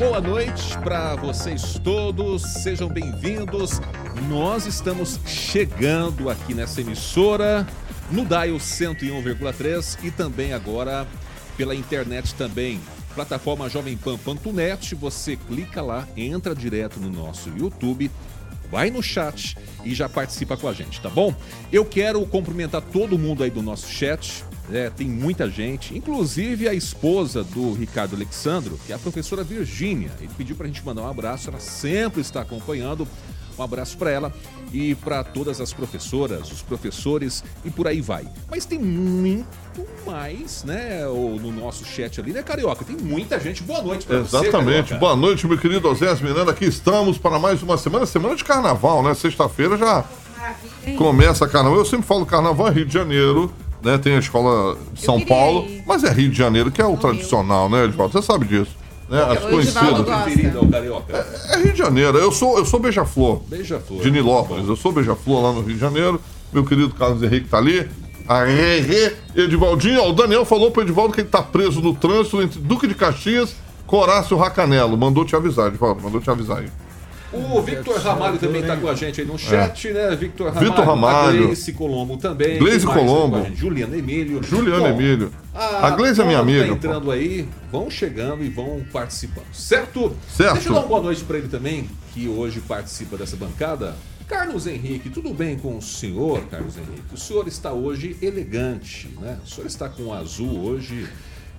Boa noite para vocês todos, sejam bem-vindos. Nós estamos chegando aqui nessa emissora, no Dial 101,3 e também agora pela internet também. Plataforma jovempan.net, você clica lá, entra direto no nosso YouTube, vai no chat e já participa com a gente, tá bom? Eu quero cumprimentar todo mundo aí do nosso chat, é, tem muita gente, inclusive a esposa do Ricardo Alexandro, que é a professora Virgínia. Ele pediu para a gente mandar um abraço, ela sempre está acompanhando. Um abraço para ela e para todas as professoras, os professores e por aí vai. Mas tem muito mais, né, no nosso chat ali, né, Carioca? Tem muita gente. Boa noite para você, Exatamente. Boa noite, meu querido Osés Miranda. Aqui estamos para mais uma semana, semana de carnaval, né? Sexta-feira já começa carnaval. Eu sempre falo carnaval é Rio de Janeiro né? Tem a escola de São Paulo, ir. mas é Rio de Janeiro, que é o, tradicional, Rio. né, Edvaldo? Você sabe disso. Né? As conhecidas. É, é, Rio de Janeiro. Eu sou, eu sou Beija-Flor. Beija-Flor. De Nilópolis. Eu sou Beija-Flor lá no Rio de Janeiro. Meu querido Carlos Henrique tá ali. Aê, Edivaldinho, ó, o Daniel falou pro Edivaldo que ele tá preso no trânsito entre Duque de Caxias, Corácio Racanelo. Mandou te avisar, Edivaldo, mandou te avisar aí. O Victor Ramalho também está com a gente aí no chat, é. né? Victor Ramalho. Victor Ramalho. Gleice Colombo também. Gleice Colombo. Juliana Emílio. Juliana Bom, Emílio. A, a Gleice é minha amiga. Tá entrando pô. aí, vão chegando e vão participando. Certo? Certo. Deixa eu dar uma boa noite para ele também, que hoje participa dessa bancada. Carlos Henrique, tudo bem com o senhor, Carlos Henrique? O senhor está hoje elegante, né? O senhor está com azul hoje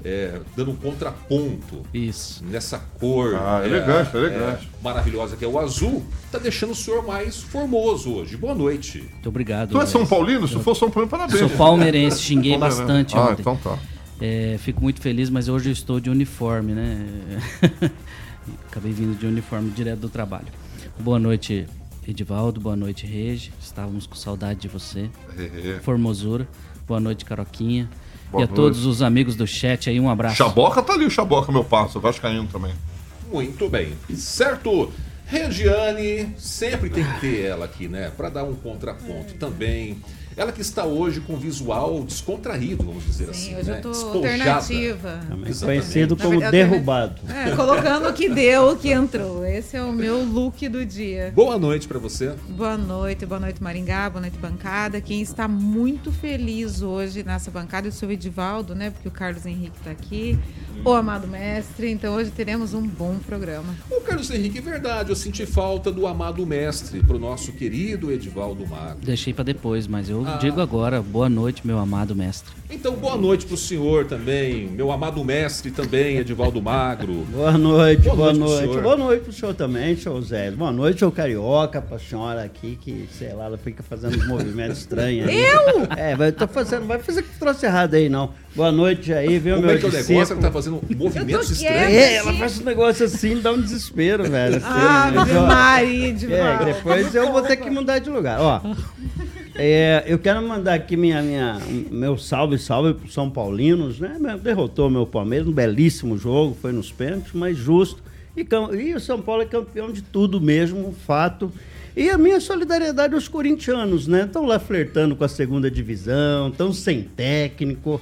é, dando um contraponto Isso. nessa cor ah, é, elegante, elegante. É, maravilhosa que é o azul, está deixando o senhor mais formoso hoje. Boa noite. Muito obrigado. Tu é São Paulino? Se for São Paulino, parabéns. Sou palmeirense, xinguei bastante ah, ontem. então tá. É, fico muito feliz, mas hoje eu estou de uniforme, né? Acabei vindo de uniforme direto do trabalho. Boa noite, Edivaldo. Boa noite, Regi. Estávamos com saudade de você. Formosura. Boa noite, Caroquinha. Boa e a noite. todos os amigos do chat aí, um abraço. Chaboca tá ali, o Chaboca, meu parceiro, Vascaíno também. Muito bem. Certo. Regiane, sempre tem que ter ela aqui, né? Para dar um contraponto também. Ela que está hoje com visual descontraído, vamos dizer Sim, assim. Hoje né? eu tô Despojada. alternativa. Conhecido como verdade, derrubado. É, colocando o que deu, o que entrou. Esse é o meu look do dia. Boa noite para você. Boa noite, boa noite Maringá, boa noite bancada. Quem está muito feliz hoje nessa bancada é o seu Edivaldo, né? Porque o Carlos Henrique está aqui, o amado mestre. Então hoje teremos um bom programa. O Carlos Henrique, é verdade, eu senti falta do amado mestre para o nosso querido Edivaldo Mago. Deixei para depois, mas eu ah. digo agora, boa noite, meu amado mestre. Então, boa noite para o senhor também, meu amado mestre também, Edivaldo Magro. boa noite, boa, boa noite. noite. Boa noite para o senhor também, senhor Zé. Boa noite, seu Carioca, para a senhora aqui, que, sei lá, ela fica fazendo uns movimentos estranhos. Aí. Eu? É, vai, tô fazendo, vai fazer que troço errado aí, não. Boa noite aí, viu, Como meu é que é o negócio? Ela tá fazendo movimentos estranhos. É, ela faz um negócio assim, dá um desespero, velho. Assim, ah, né? Maria, de é, Depois eu vou ter que mudar de lugar. Ó, é, eu quero mandar aqui minha, minha, meu salve, salve pro São Paulinos, né? Derrotou meu Palmeiras, um belíssimo jogo, foi nos pênaltis, mas justo. E, e o São Paulo é campeão de tudo mesmo, fato. E a minha solidariedade aos corintianos, né? Estão lá flertando com a segunda divisão, estão sem técnico.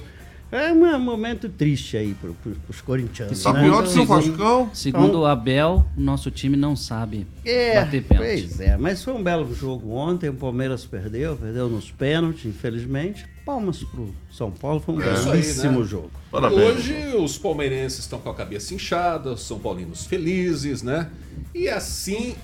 É um momento triste aí para os corintianos. Tá né? pior que o Vascão. Segundo então, o Abel, o nosso time não sabe é, bater pênalti. Pois é, mas foi um belo jogo ontem. O Palmeiras perdeu, perdeu nos pênaltis, infelizmente. Palmas para o São Paulo, foi um é belíssimo aí, né? jogo. Parabéns. Hoje os palmeirenses estão com a cabeça inchada, os São Paulinos felizes, né? E assim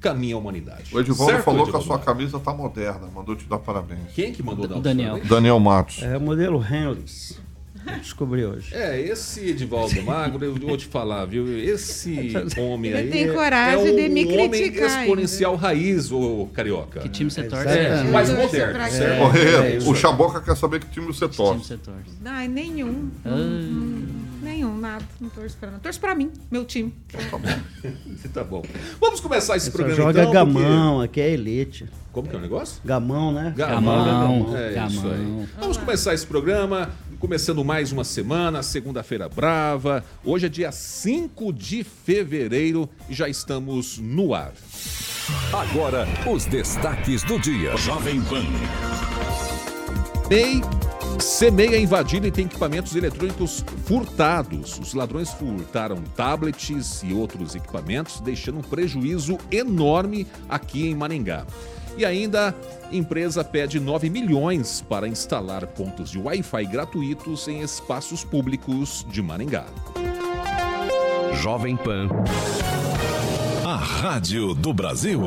caminha a humanidade. O Edivaldo Certo, falou que a Edivaldo sua camisa tá moderna, mandou te dar parabéns. Quem que mandou dar O Daniel. parabéns? Daniel Matos. É o modelo Henleys. Eu descobri hoje. É, esse Edivaldo Magro, eu vou te falar, viu? Esse homem aí. Ele tem é- coragem é de me um homem criticar exponencial raiz, ô carioca. Que time você torce? Exatamente. É, mais Eu moderno, certo? Rê, é o Chaboca quer saber que time você Que time torce. você torce? Ai, nenhum. Ah, Nenhum, nada. Não torço pra nada. Torço pra mim, meu time. Tá bom. Vamos começar esse Só programa joga então. gamão, aqui é elite. porque- Como que é o negócio? Gamão, né? Gamão. É isso Gamão. aí. Vamos começar esse programa, começando mais uma semana, segunda-feira brava. Hoje é dia 5 de fevereiro e já estamos no ar. Agora, os destaques do dia. Jovem Pan. MEI, CMEI é invadida e tem equipamentos eletrônicos furtados. Os ladrões furtaram tablets e outros equipamentos, deixando um prejuízo enorme aqui em Maringá. E ainda, empresa pede 9 milhões para instalar pontos de Wi-Fi gratuitos em espaços públicos de Maringá. Jovem Pan. A Rádio do Brasil.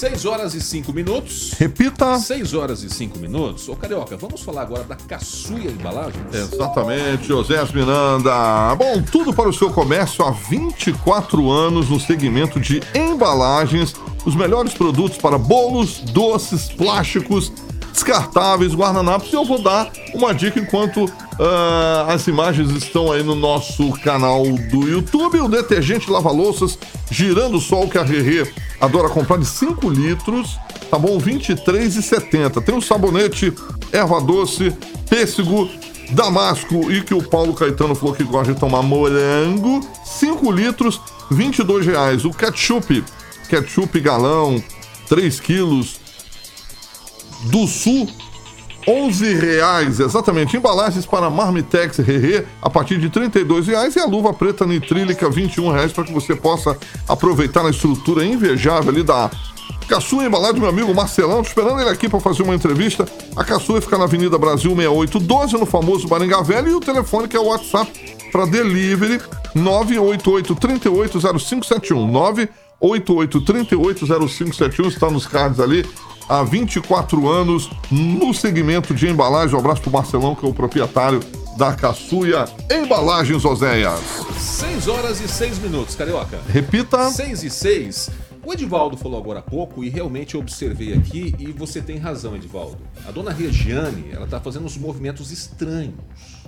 6 horas e 5 minutos. Repita. 6 horas e 5 minutos. Ô, Carioca, vamos falar agora da Caçuia Embalagens? Exatamente, José Miranda. Bom, tudo para o seu comércio há 24 anos no segmento de embalagens. Os melhores produtos para bolos, doces, plásticos, descartáveis, guardanapos. E eu vou dar uma dica enquanto ah, as imagens estão aí no nosso canal do YouTube. O detergente lava-louças girando sol que a Rerê adora comprar de 5 litros. Tá bom? R$ 23,70. Tem o sabonete, erva doce, pêssego, damasco e que o Paulo Caetano falou que gosta de tomar morango. 5 litros, 22 reais. O ketchup, ketchup galão, 3 quilos, do Sul, 11 reais, exatamente. Embalagens para Marmitex Rerê a partir de 32 reais e a luva preta nitrílica 21 reais para que você possa aproveitar a estrutura invejável ali da Caçua Embalagem, meu amigo Marcelão, esperando ele aqui para fazer uma entrevista. A Caçua fica na Avenida Brasil 6812, no famoso Maringá Velho, e o telefone que é o WhatsApp para delivery 988 380571 988 380571 está nos cards ali há 24 anos no segmento de embalagem. Um abraço pro Marcelão, que é o proprietário da Caçuia Embalagens Oséias. 6 horas e 6 minutos, Carioca. Repita. 6 e 6. O Edivaldo falou agora há pouco e realmente eu observei aqui e você tem razão, Edivaldo. A dona Regiane, ela tá fazendo uns movimentos estranhos.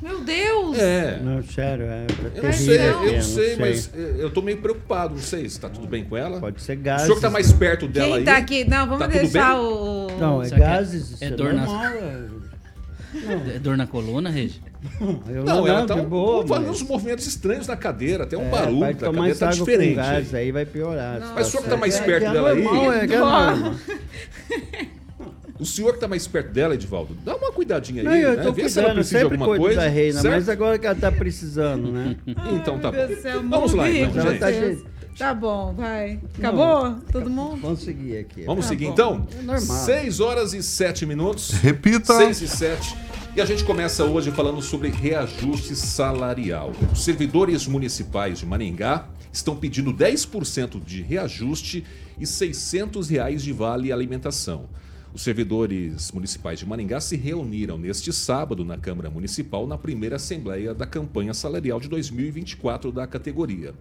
Meu Deus! É. Não, sério, é. Eu não Mas sei, não. eu não sei, mas eu tô meio preocupado, não sei se tá tudo bem com ela. Pode ser O gases. senhor que tá mais perto dela Quem aí. tá aqui? Não, vamos Tá deixar o. Não, é é- gases. é é dor normal, é. É dor na coluna, Regi? Eu Não, ela tá boa, fazendo mas- uns movimentos estranhos na cadeira, até um É, barulho, vai a cadeira tá diferente. com gás, aí vai piorar. Não, Mas o senhor que tá mais É, perto é dela aí. é que é normal. O senhor que tá mais perto dela, Edivaldo, dá uma cuidadinha aí, Não, eu né? Vê se ela precisa de alguma coisa. da reina, certo? mas agora que ela tá precisando, né? Então tá bom. Vamos lá, então, gente. tá. Tá bom, vai. Acabou? Todo mundo? Vamos seguir aqui. Vamos Tá seguir bom. então? É normal. 6 horas e 7 minutos. Repita. 6 e 7. E a gente começa hoje falando sobre reajuste salarial. Os servidores municipais de Maringá estão pedindo 10% de reajuste e 600 reais de vale alimentação. Os servidores municipais de Maringá se reuniram neste sábado na Câmara Municipal na primeira assembleia da campanha salarial de 2024 da categoria.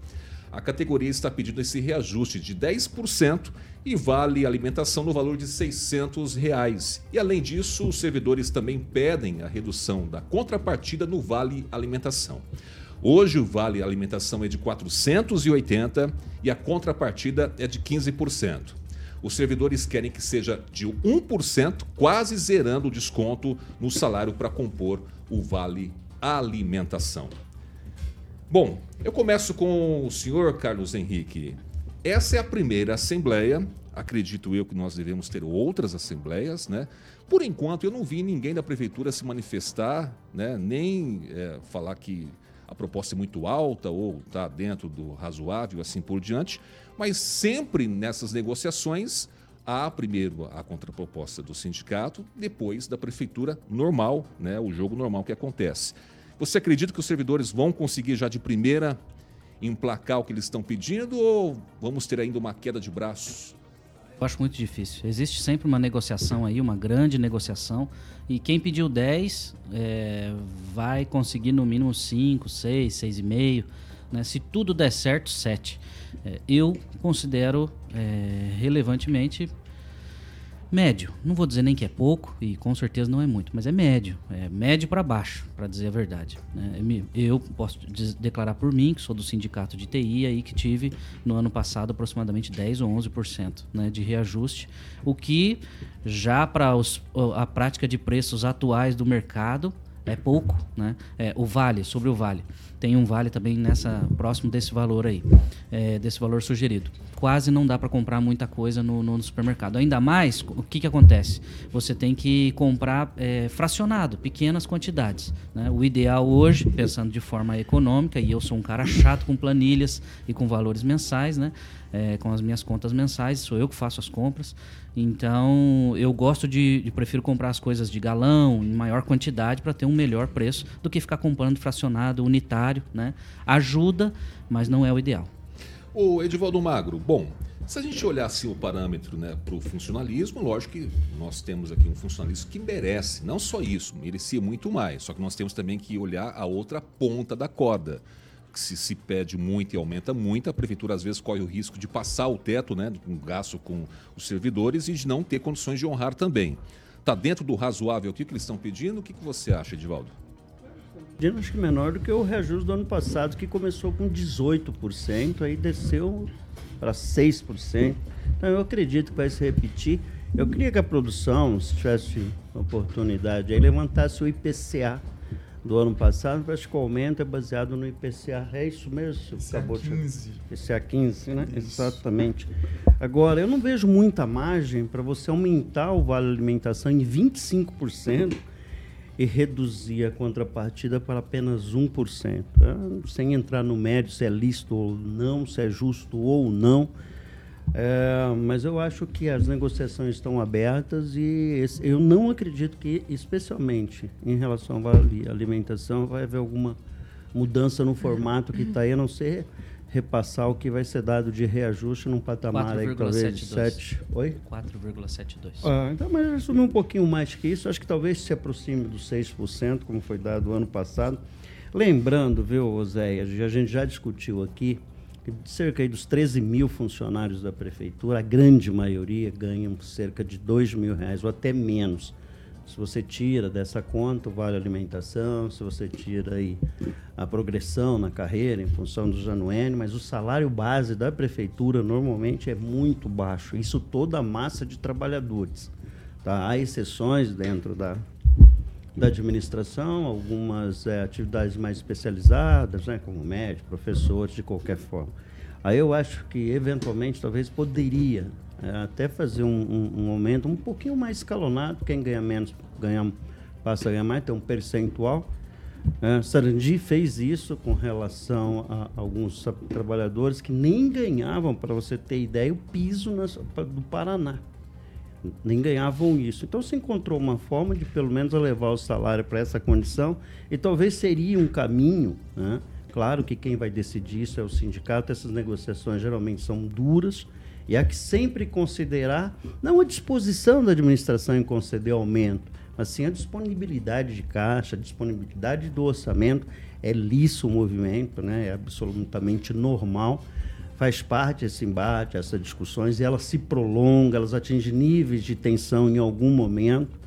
A categoria está pedindo esse reajuste de 10% e vale alimentação no valor de 600 reais. E além disso, os servidores também pedem a redução da contrapartida no vale alimentação. Hoje o vale alimentação é de 480 e a contrapartida é de 15%. Os servidores querem que seja de 1%, quase zerando o desconto no salário para compor o vale alimentação. Bom, eu começo com o senhor Carlos Henrique. Essa é a primeira assembleia. Acredito eu que nós devemos ter outras assembleias, né? Por enquanto, eu não vi ninguém da prefeitura se manifestar, né? Nem é, falar que a proposta é muito alta ou está dentro do razoável, assim por diante. Mas sempre nessas negociações há primeiro a contraproposta do sindicato, depois da prefeitura normal, né? O jogo normal que acontece. Você acredita que os servidores vão conseguir já de primeira emplacar o que eles estão pedindo ou vamos ter ainda uma queda de braços? Eu acho muito difícil. Existe sempre uma negociação aí, uma grande negociação. E quem pediu 10 é, vai conseguir no mínimo 5, 6, 6,5. Né? Se tudo der certo, 7. É, eu considero é, relevantemente médio. Não vou dizer nem que é pouco, e com certeza não é muito, mas é médio. É médio para baixo, para dizer a verdade. Né? Eu posso declarar por mim, que sou do sindicato de TI, aí que tive no ano passado aproximadamente 10 ou 11% né, de reajuste, o que já para a prática de preços atuais do mercado é pouco, né? É, o vale, sobre o vale. Tem um vale também nessa próximo desse valor aí, é, desse valor sugerido. Quase não dá para comprar muita coisa no, no, supermercado. Ainda mais, o que, que acontece? Você tem que comprar é, fracionado, pequenas quantidades. Né? O ideal hoje, pensando de forma econômica, e eu sou um cara chato com planilhas e com valores mensais, né? É, com as minhas contas mensais, sou eu que faço as compras. Então, eu gosto de, de, prefiro comprar as coisas de galão, em maior quantidade, para ter um melhor preço do que ficar comprando fracionado, unitário, né? Ajuda, mas não é o ideal. O Edivaldo Magro, bom, se a gente olhar assim, o parâmetro né, para o funcionalismo, lógico que nós temos aqui um funcionalismo que merece, não só isso, merecia muito mais, só que nós temos também que olhar a outra ponta da corda que se, se pede muito e aumenta muito, a prefeitura às vezes corre o risco de passar o teto, né, um gasto com os servidores e de não ter condições de honrar também. Está dentro do razoável aqui que eles estão pedindo? O que, que você acha, Edivaldo? Acho que menor do que o reajuste do ano passado, que começou com 18%, aí desceu para 6%. Então eu acredito que vai se repetir. Eu queria que a produção, se tivesse oportunidade, aí levantasse o IPCA do ano passado, parece que o aumento é baseado no IPCA. É isso mesmo? IPCA Acabou 15. De... IPCA 15, né? Isso. Exatamente. Agora, eu não vejo muita margem para você aumentar o vale alimentação em 25% e reduzir a contrapartida para apenas 1%. Sem entrar no médio se é lícito ou não, se é justo ou não. É, mas eu acho que as negociações estão abertas e esse, eu não acredito que, especialmente em relação à alimentação, vai haver alguma mudança no formato que está aí, a não ser repassar o que vai ser dado de reajuste num patamar aí talvez de 7. Oi? 4,72. Ah, então, mas assumir um pouquinho mais que isso, acho que talvez se aproxime dos 6%, como foi dado ano passado. Lembrando, viu, Oséias, a gente já discutiu aqui cerca dos 13 mil funcionários da prefeitura, a grande maioria ganham cerca de 2 mil reais ou até menos. Se você tira dessa conta o vale alimentação, se você tira aí a progressão na carreira em função do Januene, mas o salário base da prefeitura normalmente é muito baixo. Isso toda a massa de trabalhadores. Tá? Há exceções dentro da, da administração, algumas é, atividades mais especializadas, né, como médicos, professores, de qualquer forma. Aí eu acho que, eventualmente, talvez poderia até fazer um, um, um, aumento um pouquinho mais escalonado, quem ganha menos ganha, passa a ganhar mais, tem um percentual. É, Sarandi fez isso com relação a alguns trabalhadores que nem ganhavam, para você ter ideia, o piso nas, do Paraná nem ganhavam isso. Então se encontrou uma forma de pelo menos elevar o salário para essa condição e talvez seria um caminho, né? Claro que quem vai decidir isso é o sindicato, essas negociações geralmente são duras e há que sempre considerar não a disposição da administração em conceder aumento, mas sim a disponibilidade de caixa, a disponibilidade do orçamento. É liso o movimento, né? é absolutamente normal faz parte esse embate, essas discussões, e elas se prolongam, elas atingem níveis de tensão em algum momento.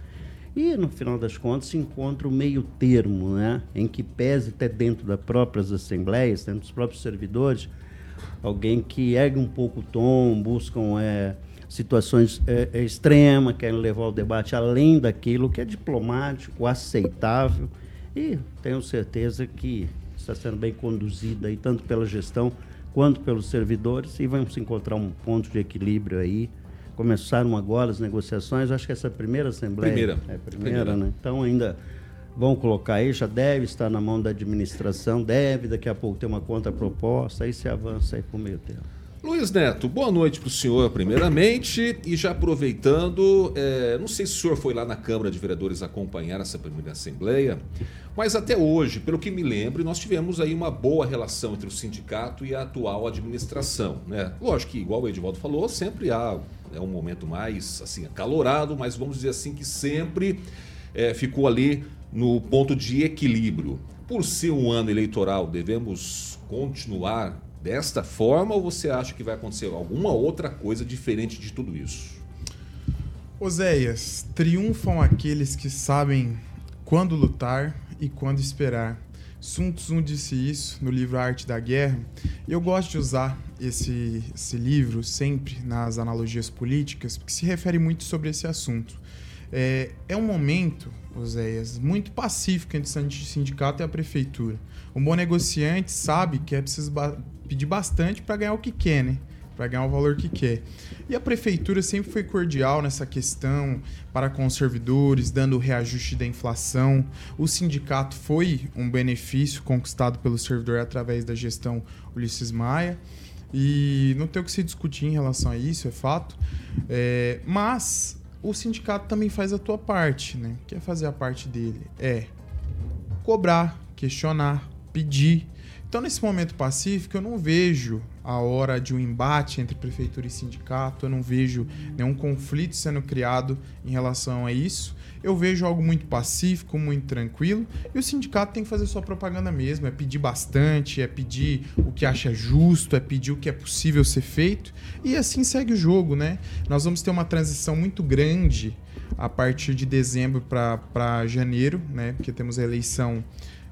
E, no final das contas, se encontra o meio termo, né? em que pese até dentro das próprias assembleias, dentro dos próprios servidores, alguém que ergue um pouco o tom, buscam é, situações é, é, extremas, querem levar o debate além daquilo que é diplomático, aceitável, e tenho certeza que está sendo bem conduzida aí, tanto pela gestão quanto pelos servidores e vamos encontrar um ponto de equilíbrio aí. Começaram agora as negociações, acho que essa é a primeira assembleia. Primeira. É, primeira, primeira. né? Então ainda vão colocar aí, já deve estar na mão da administração, deve daqui a pouco ter uma contraproposta, aí se avança aí o meio tempo. Luiz Neto, boa noite para o senhor, primeiramente. E já aproveitando, é, não sei se o senhor foi lá na Câmara de Vereadores acompanhar essa primeira Assembleia, mas até hoje, pelo que me lembro, nós tivemos aí uma boa relação entre o sindicato e a atual administração. Né? Lógico que, igual o Edivaldo falou, sempre há é um momento mais assim acalorado, mas vamos dizer assim que sempre é, ficou ali no ponto de equilíbrio. Por ser um ano eleitoral, devemos continuar desta forma ou você acha que vai acontecer alguma outra coisa diferente de tudo isso? Oséias, triunfam aqueles que sabem quando lutar e quando esperar. Sun Tzu disse isso no livro Arte da Guerra. Eu gosto de usar esse, esse livro sempre nas analogias políticas, porque se refere muito sobre esse assunto. É, é um momento, Oséias, muito pacífico entre o sindicato e a prefeitura. Um bom negociante sabe que é preciso pedir bastante para ganhar o que quer, né? Para ganhar o valor que quer. E a prefeitura sempre foi cordial nessa questão para com os servidores, dando o reajuste da inflação. O sindicato foi um benefício conquistado pelo servidor através da gestão Ulisses Maia. E não tem o que se discutir em relação a isso, é fato. É, mas o sindicato também faz a tua parte, né? Quer fazer a parte dele? É cobrar, questionar, pedir então, nesse momento pacífico, eu não vejo a hora de um embate entre prefeitura e sindicato, eu não vejo nenhum conflito sendo criado em relação a isso. Eu vejo algo muito pacífico, muito tranquilo, e o sindicato tem que fazer sua propaganda mesmo, é pedir bastante, é pedir o que acha justo, é pedir o que é possível ser feito, e assim segue o jogo, né? Nós vamos ter uma transição muito grande a partir de dezembro para janeiro, né? Porque temos a eleição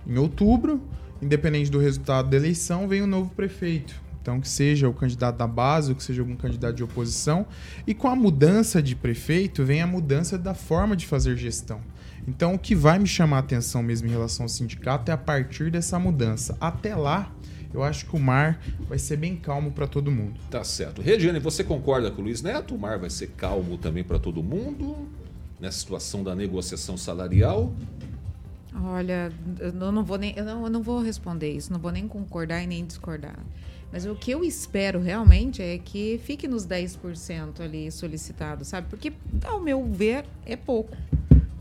em outubro independente do resultado da eleição, vem um novo prefeito. Então, que seja o candidato da base, ou que seja algum candidato de oposição. E com a mudança de prefeito, vem a mudança da forma de fazer gestão. Então, o que vai me chamar a atenção mesmo em relação ao sindicato é a partir dessa mudança. Até lá, eu acho que o mar vai ser bem calmo para todo mundo. Tá certo. Regiane, você concorda com o Luiz Neto? O mar vai ser calmo também para todo mundo nessa situação da negociação salarial? Olha, eu não vou nem, eu não, eu não vao responder isso, não vou nem concordar e nem discordar. Mas o que eu espero realmente é que fique nos 10% ali solicitado, sabe? Porque, ao meu ver, é pouco.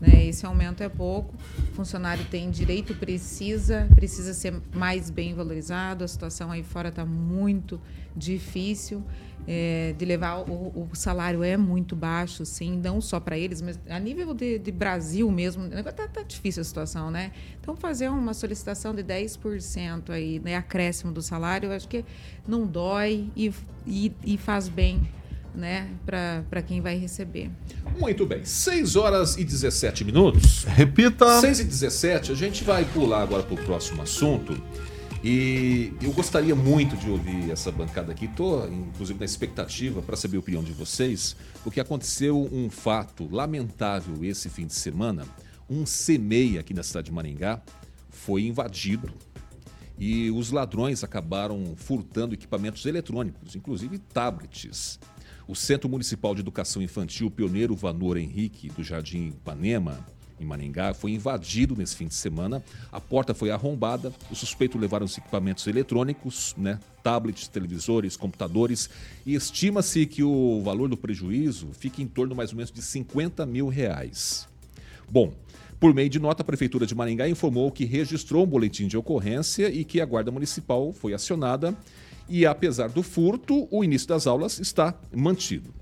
Né? Esse aumento é pouco. O funcionário tem direito, precisa, precisa ser mais bem valorizado. A situação aí fora está muito difícil é, de levar o, o, salário é muito baixo, sim, não só para eles, mas a nível de, de Brasil mesmo, está tá difícil a situação, né? Então, fazer uma solicitação de 10% aí, né, acréscimo do salário, eu acho que não dói e, e, e faz bem né, para quem vai receber. Muito bem, 6 horas e 17 minutos. Repita. 6 e 17, a gente vai pular agora para o próximo assunto. E eu gostaria muito de ouvir essa bancada aqui. Estou, inclusive, na expectativa para saber a opinião de vocês, porque aconteceu um fato lamentável esse fim de semana. Um CMEI aqui na cidade de Maringá foi invadido e os ladrões acabaram furtando equipamentos eletrônicos, inclusive tablets. O Centro Municipal de Educação Infantil Pioneiro Vanor Henrique, do Jardim Ipanema, em Maringá, foi invadido nesse fim de semana. A porta foi arrombada, os suspeitos levaram os equipamentos eletrônicos, né, tablets, televisores, computadores, e estima-se que o valor do prejuízo fique em torno mais ou menos de 50 mil reais. Bom, por meio de nota, a Prefeitura de Maringá informou que registrou um boletim de ocorrência e que a Guarda Municipal foi acionada e, apesar do furto, o início das aulas está mantido.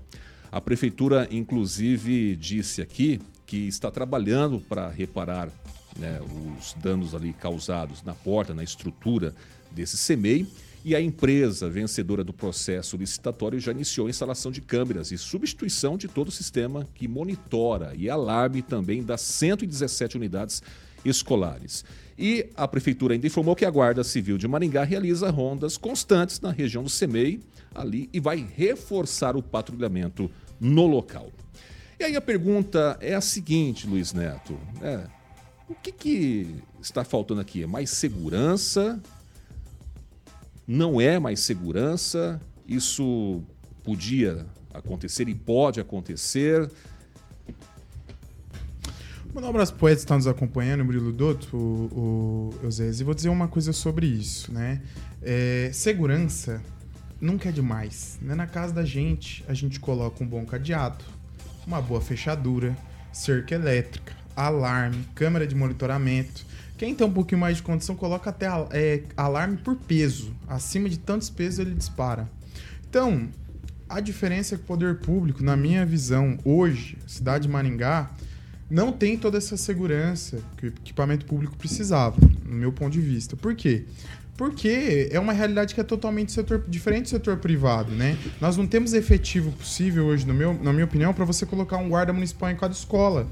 A Prefeitura, inclusive, disse aqui que está trabalhando para reparar né, os danos ali causados na porta, na estrutura desse CEMEI. E a empresa vencedora do processo licitatório já iniciou a instalação de câmeras e substituição de todo o sistema que monitora e alarme também das 117 unidades escolares. E a prefeitura ainda informou que a Guarda Civil de Maringá realiza rondas constantes na região do CEMEI ali e vai reforçar o patrulhamento no local. E aí a pergunta é a seguinte, Luiz Neto: é, o que, que está faltando aqui? É mais segurança? Não é mais segurança? Isso podia acontecer e pode acontecer? Mandar um abraço pro Ed que está nos acompanhando, o Murilo Dotto, o, o e vou dizer uma coisa sobre isso, né? É, segurança nunca é demais. Né? Na casa da gente, a gente coloca um bom cadeado, uma boa fechadura, cerca elétrica, alarme, câmera de monitoramento. Quem tem um pouquinho mais de condição, coloca até é, alarme por peso. Acima de tantos pesos, ele dispara. Então, a diferença é que o poder público, na minha visão, hoje, cidade de Maringá, não tem toda essa segurança que o equipamento público precisava, no meu ponto de vista. Por quê? Porque é uma realidade que é totalmente setor, diferente do setor privado, né? Nós não temos efetivo possível hoje, no meu, na minha opinião, para você colocar um guarda municipal em cada escola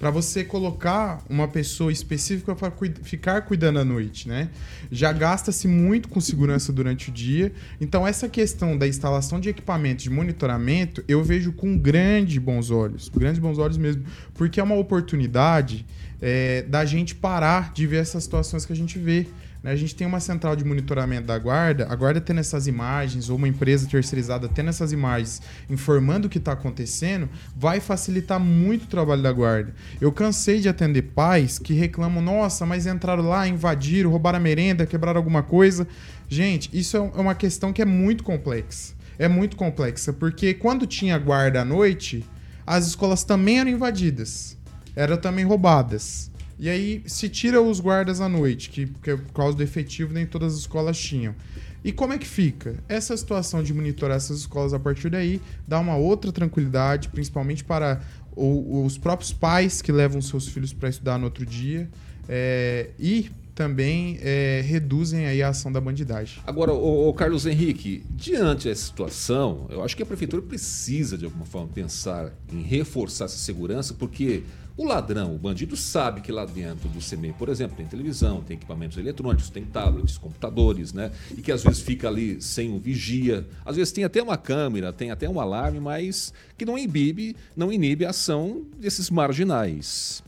para você colocar uma pessoa específica para ficar cuidando à noite, né? Já gasta-se muito com segurança durante o dia. Então, essa questão da instalação de equipamentos de monitoramento, eu vejo com grandes bons olhos, grandes bons olhos mesmo, porque é uma oportunidade é, da gente parar de ver essas situações que a gente vê. Né? A gente tem uma central de monitoramento da guarda, a guarda tendo essas imagens, ou uma empresa terceirizada tendo essas imagens, informando o que está acontecendo, vai facilitar muito o trabalho da guarda. Eu cansei de atender pais que reclamam: nossa, mas entraram lá, invadiram, roubaram a merenda, quebraram alguma coisa. Gente, isso é, é uma questão que é muito complexa. É muito complexa, porque quando tinha guarda à noite, as escolas também eram invadidas, eram também roubadas. E aí se tira os guardas à noite, que, que por causa do efetivo nem todas as escolas tinham. E como é que fica? Essa situação de monitorar essas escolas a partir daí dá uma outra tranquilidade, principalmente para o, os próprios pais que levam seus filhos para estudar no outro dia. É, e também é, reduzem aí a ação da bandidagem. Agora, o, Carlos Henrique, diante dessa situação, eu acho que a prefeitura precisa de alguma forma pensar em reforçar essa segurança, porque o ladrão, o bandido, sabe que lá dentro do CME, por exemplo, tem televisão, tem equipamentos eletrônicos, tem tablets, computadores, né? E que às vezes fica ali sem um vigia. Às vezes tem até uma câmera, tem até um alarme, mas que não inibe, não inibe a ação desses marginais.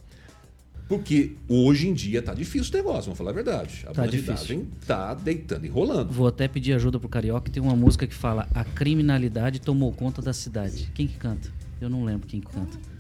Porque hoje em dia tá difícil o negócio, vamos falar a verdade. A tá difícil. tá deitando e rolando. Vou até pedir ajuda pro Carioca, tem uma música que fala A criminalidade tomou conta da cidade. Quem que canta? Eu não lembro quem que canta.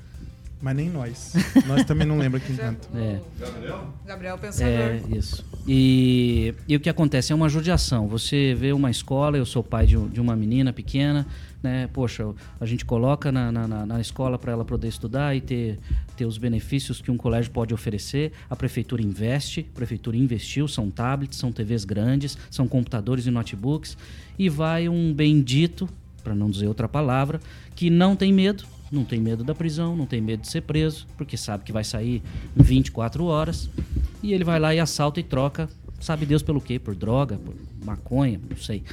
Mas nem nós. nós também não lembra quem canta. É. Gabriel? Gabriel Pensador. É, isso. E, e o que acontece? É uma judiação. Você vê uma escola, eu sou pai de, de uma menina pequena, né? Poxa, a gente coloca na, na, na escola para ela poder estudar e ter, ter os benefícios que um colégio pode oferecer. A prefeitura investe, a prefeitura investiu, são tablets, são TVs grandes, são computadores e notebooks. E vai um bendito, para não dizer outra palavra, que não tem medo não tem medo da prisão, não tem medo de ser preso, porque sabe que vai sair 24 horas. E ele vai lá e assalta e troca, sabe Deus pelo quê? Por droga, por maconha, não sei.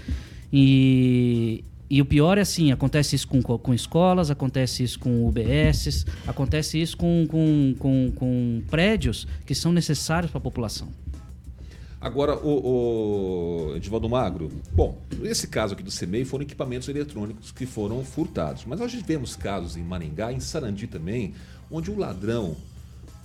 E, e o pior é assim, acontece isso com, com escolas, acontece isso com UBSs, acontece isso com, com, com, com prédios que são necessários para a população. Agora, o, o Edivaldo Magro, bom, esse caso aqui do CEMEI foram equipamentos eletrônicos que foram furtados. Mas nós tivemos casos em Maringá, em Sarandi também, onde o ladrão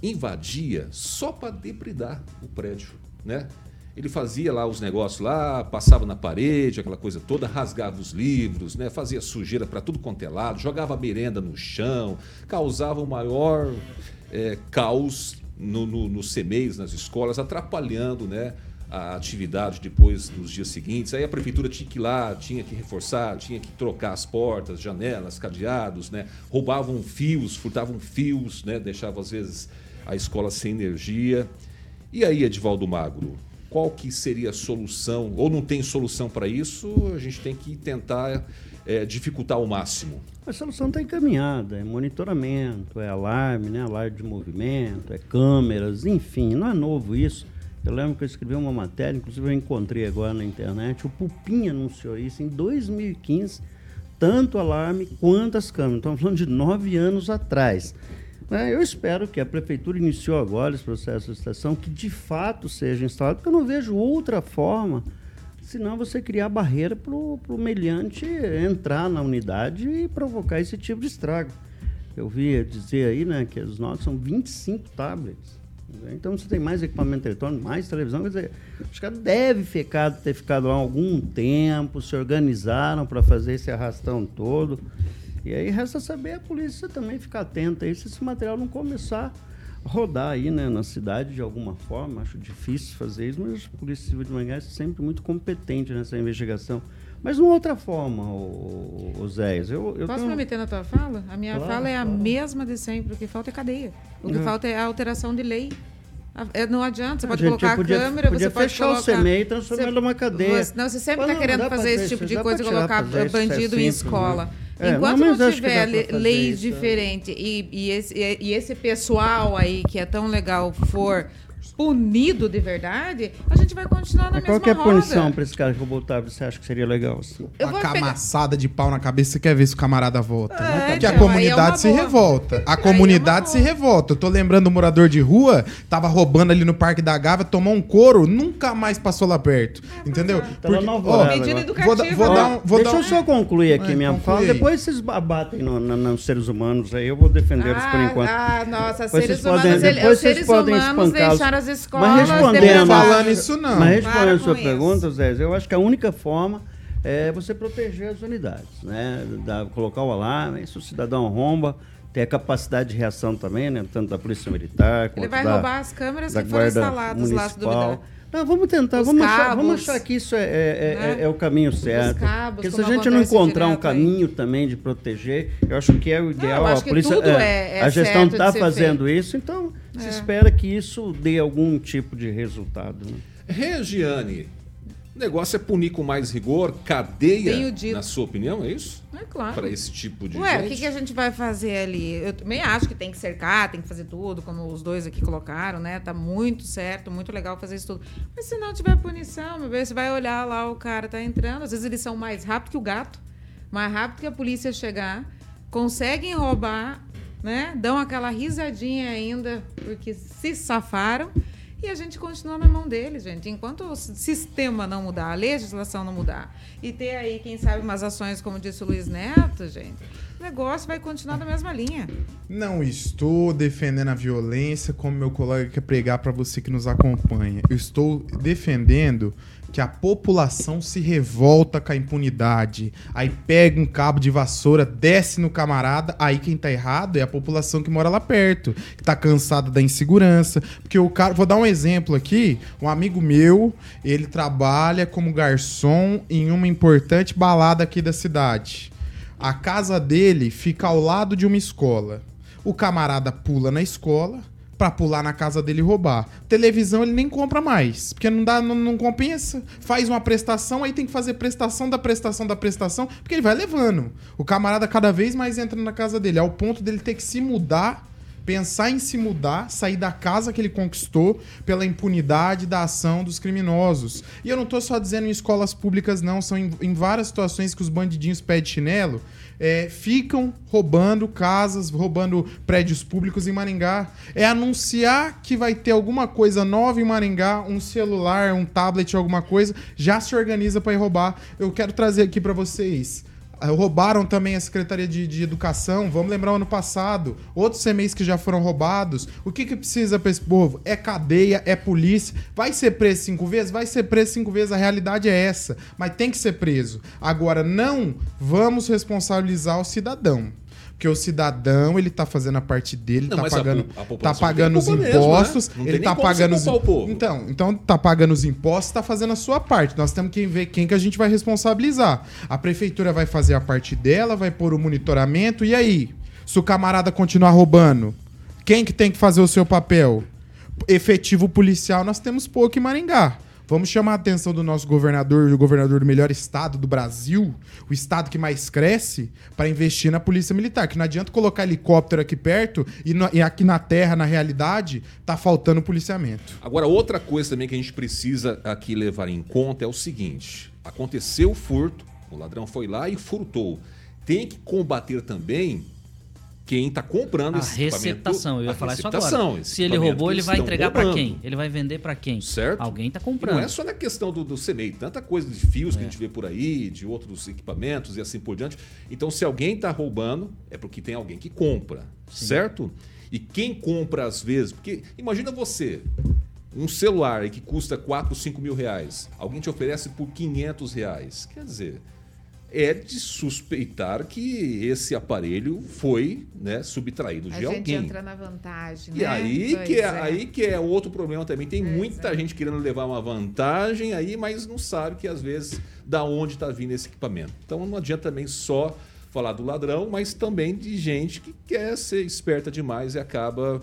invadia só para depredar o prédio, né? Ele fazia lá os negócios lá, passava na parede, aquela coisa toda, rasgava os livros, né? fazia sujeira para tudo quanto é lado, jogava merenda no chão, causava o maior é, caos no, no, nos CMEs, nas escolas, atrapalhando né, a atividade depois nos dias seguintes. Aí a prefeitura tinha que ir lá, tinha que reforçar, tinha que trocar as portas, janelas, cadeados, né? roubavam fios, furtavam fios, né? deixavam às vezes a escola sem energia. E aí, Edivaldo Magro, qual que seria a solução? Ou não tem solução para isso? A gente tem que tentar é, dificultar ao máximo. A solução está encaminhada, é monitoramento, é alarme, né? alarme de movimento, é câmeras, enfim, não é novo isso. Eu lembro que eu escrevi uma matéria, inclusive eu encontrei agora na internet, o Pupim anunciou isso em 2015, tanto alarme quanto as câmeras. Estamos falando de nove anos atrás. É, eu espero que a prefeitura iniciou agora esse processo de licitação, que de fato seja instalado, porque eu não vejo outra forma senão você criar barreira para o meliante entrar na unidade e provocar esse tipo de estrago. Eu vi dizer aí né, que os nossos são 25 tablets. Então você tem mais equipamento eletrônico, mais televisão, quer dizer, os caras devem ficar, ter ficado lá algum tempo, se organizaram para fazer esse arrastão todo. E aí resta saber a polícia também ficar atenta aí se esse material não começar rodar aí né, na cidade de alguma forma. Acho difícil fazer isso, mas a Polícia Civil de Mangueiras é sempre muito competente nessa investigação. Mas uma outra forma, o, o Zé. Eu, eu Posso tenho... me meter na tua fala? A minha Claro, fala é a claro. mesma de sempre. O que falta é cadeia. O que É. falta é a alteração de lei. É, Não adianta, você pode gente colocar podia- a câmera, podia você pode fechar o colocar... CMEI e transformar numa cadeia. Você- não, você sempre está querendo fazer esse tipo de coisa e colocar isso, bandido é em simples, escola. É, Enquanto não, não, tiver leis diferentes e, e esse, e esse pessoal aí que é tão legal for punido de verdade, a gente vai continuar na Mas qual mesma que é a punição para esse cara que o tablet? Você acha que seria legal assim? Eu Uma vou pegar- camaçada de pau na cabeça, você quer ver se o camarada volta. É, Porque a então, aí é comunidade uma se boa. revolta. A é comunidade uma se revolta. Eu tô lembrando do morador de rua, tava roubando ali no Parque da Gávea, tomou um couro, nunca mais passou lá perto. Entendeu? Tá lá Porque- ó, agora. vou, dar- educativa. vou dar um. Vou Deixa dar eu um- só concluir aqui É, minha conclui fala, depois vocês abatem no- no- nos seres humanos aí, eu vou defendê-los por Ah, enquanto. Ah, nossa, Depois seres vocês podem- humanos, ele- depois os seres podem humanos deixaram as Mas escolas respondendo, degradadas. falando isso não. Mas respondendo a sua isso. pergunta, Zé, eu acho que a única forma é você proteger as unidades, né? Da- colocar o alarme, se o cidadão romba, ter a capacidade de reação também, né? Tanto da Polícia Militar quanto Ele vai da, roubar as câmeras que foram instaladas lá, se duvidar. Não, vamos tentar, Os vamos achar, vamos achar que isso é, é- é- né? é o caminho certo. cabos, Porque se a gente não encontrar um direto aí. caminho também de proteger, eu acho que é o ideal. acho a polícia, é- é a gestão está fazendo isso, então se espera que isso dê algum tipo de resultado. né? Regiane, o negócio é punir com mais rigor, cadeia, na sua opinião, é isso? É claro. Para esse tipo de Ué, o gente? que, que a gente vai fazer ali? Eu também acho que tem que cercar, tem que fazer tudo, como os dois aqui colocaram, né? Tá muito certo, muito legal fazer isso tudo. Mas se não tiver punição, meu bem, você vai olhar lá, o cara tá entrando. Às vezes eles são mais rápido que o gato, mais rápido que a polícia chegar, conseguem roubar, né? Dão aquela risadinha ainda, porque se safaram. E a gente continua na mão deles, gente. Enquanto o sistema não mudar, a legislação não mudar, e ter aí, quem sabe, umas ações, como disse o Luiz Neto, gente, o negócio vai continuar na mesma linha. Não estou defendendo a violência, como meu colega quer pregar para você que nos acompanha. Eu estou defendendo que a população se revolta com a impunidade. Aí pega um cabo de vassoura, desce no camarada, aí quem tá errado é a população que mora lá perto, que tá cansada da insegurança. Porque o cara, vou dar um exemplo aqui, um amigo meu, ele trabalha como garçom em uma importante balada aqui da cidade. A casa dele fica ao lado de uma escola. O camarada pula na escola pra pular na casa dele e roubar. Televisão ele nem compra mais, porque não dá, não, não compensa. Faz uma prestação, aí tem que fazer prestação da prestação da prestação, porque ele vai levando. O camarada cada vez mais entra na casa dele, ao ponto dele ter que se mudar pensar em se mudar, sair da casa que ele conquistou pela impunidade da ação dos criminosos. E eu não tô só dizendo em escolas públicas, não, são em, em várias situações que os bandidinhos pé chinelo é, ficam roubando casas, roubando prédios públicos em Maringá. É anunciar que vai ter alguma coisa nova em Maringá, um celular, um tablet, alguma coisa, já se organiza para ir roubar. Eu quero trazer aqui para vocês. Ah, Roubaram também a Secretaria de, de Educação. Vamos lembrar o ano passado. Outros CMEs que já foram roubados. O que, que precisa para esse povo? É cadeia, é polícia. Vai ser preso cinco vezes? Vai ser preso cinco vezes. A realidade é essa. Mas tem que ser preso. Agora, não vamos responsabilizar o cidadão. Porque o cidadão, ele tá fazendo a parte dele, Não, tá a pagando, po- a tá pagando os culpa mesmo, impostos, né? Ele tá pagando os. Então, então tá pagando os impostos, tá fazendo a sua parte. Nós temos que ver quem que a gente vai responsabilizar. A prefeitura vai fazer a parte dela, vai pôr o monitoramento e aí, se o camarada continuar roubando, quem que tem que fazer o seu papel? Efetivo policial, nós temos pouco em Maringá. Vamos chamar a atenção do nosso governador, o governador do melhor estado do Brasil, o estado que mais cresce, para investir na polícia militar. Que não adianta colocar helicóptero aqui perto e, no- e aqui na terra, na realidade, tá faltando policiamento. Agora, outra coisa também que a gente precisa aqui levar em conta é o seguinte: aconteceu o furto, o ladrão foi lá e furtou. Tem que combater também quem está comprando A esse receptação, eu ia a falar isso agora. Se ele roubou, ele vai entregar para quem? Ele vai vender para quem? Certo? Alguém está E comprando. não é só na questão do, do tanta coisa de fios que a gente vê por aí, de outros equipamentos e assim por diante. Então, se alguém está roubando, é porque tem alguém que compra, certo? E quem compra às vezes, porque imagina você, um celular que custa 4, 5 mil reais, alguém te oferece por 500 reais. Quer dizer, é de suspeitar que esse aparelho foi né, subtraído de A gente alguém. entra na vantagem, E né? aí Pois que, é, é. aí que é outro problema também. Tem Pois muita é. gente querendo levar uma vantagem aí, mas não sabe que às vezes da onde está vindo esse equipamento. Então não adianta também só falar do ladrão, mas também de gente que quer ser esperta demais e acaba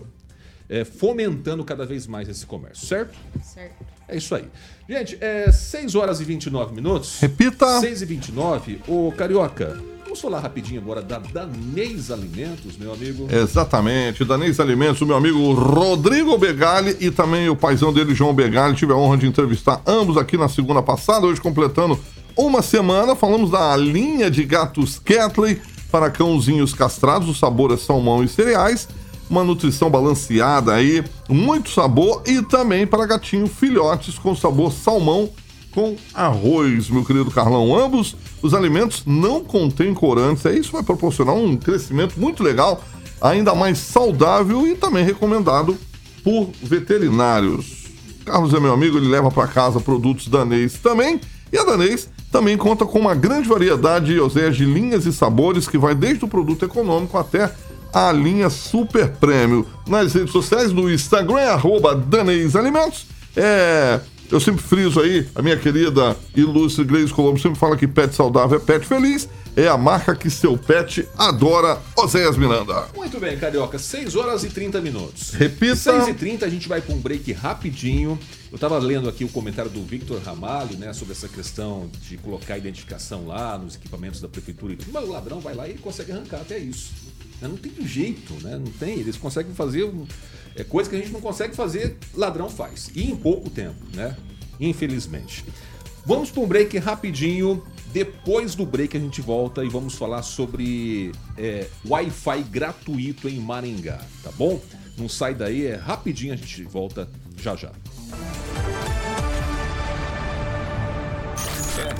é, fomentando cada vez mais esse comércio, certo? Certo. É isso aí. Gente, é 6 horas e 29 minutos. Repita. 6 e 29. Ô, Carioca, vamos falar rapidinho agora da Danês Alimentos, meu amigo. Exatamente, Danês Alimentos, o meu amigo Rodrigo Begali e também o paizão dele, João Begali. Tive a honra de entrevistar ambos aqui na segunda passada, hoje completando uma semana. Falamos da linha de gatos Catley para cãozinhos castrados, o sabor é salmão e cereais. Uma nutrição balanceada aí, muito sabor e também para gatinho filhotes com sabor salmão com arroz, meu querido Carlão. Ambos os alimentos não contêm corantes, é isso vai proporcionar um crescimento muito legal, ainda mais saudável e também recomendado por veterinários. Carlos é meu amigo, ele leva para casa produtos danês também, e a danês também conta com uma grande variedade Oséias, de linhas e sabores que vai desde o produto econômico até a linha super prêmio. Nas redes sociais, no Instagram, arroba Danês Alimentos. É, eu sempre friso aí, a minha querida ilustre Gleise Colombo sempre fala que pet saudável é pet feliz. É a marca que seu pet adora, Oséias Miranda. Muito bem, Carioca, 6 horas e 30 minutos. Repita. 6 e 30 a gente vai para um break rapidinho. Eu estava lendo aqui o comentário do Victor Ramalho, né, sobre essa questão de colocar identificação lá nos equipamentos da prefeitura e tudo. Mas o ladrão vai lá e ele consegue arrancar até isso. Né? Não tem jeito, né? Não tem. Eles conseguem fazer é, coisa que a gente não consegue fazer, ladrão faz. E em pouco tempo, né? Infelizmente. Vamos para um break rapidinho. Depois do break a gente volta e vamos falar sobre é, Wi-Fi gratuito em Maringá, tá bom? Não sai daí, é rapidinho a gente volta já já.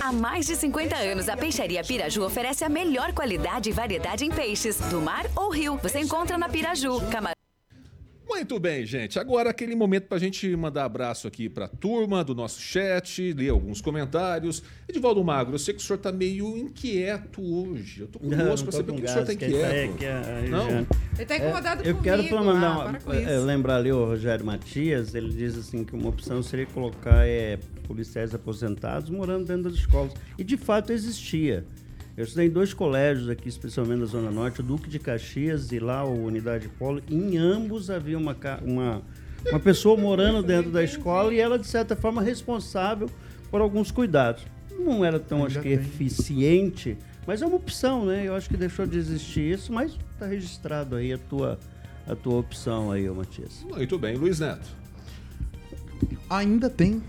Há mais de 50 anos, a Peixaria Piraju oferece a melhor qualidade e variedade em peixes, do mar ou rio. Você encontra na Piraju. Camarão Muito bem, gente. Agora aquele momento pra gente mandar abraço aqui pra turma do nosso chat, ler alguns comentários. Edivaldo Magro, eu sei que o senhor tá meio inquieto hoje. Eu tô curioso pra saber por que o senhor tá inquieto. Não? Ele tá incomodado É, eu comigo. quero pra mandar ah, para com é, lembrar ali o Rogério Matias, ele diz assim que uma opção seria colocar é, policiais aposentados morando dentro das escolas. E de fato existia. Eu estudei em dois colégios aqui, especialmente na Zona Norte, o Duque de Caxias e lá o Unidade Polo. Em ambos havia uma, uma, uma pessoa morando dentro da escola e ela, de certa forma, responsável por alguns cuidados. Não era tão, acho que, eficiente, mas é uma opção, né? Eu acho que deixou de existir isso, mas está registrado aí a tua, a tua opção aí, ô Matias. Muito bem, Luiz Neto. Ainda tem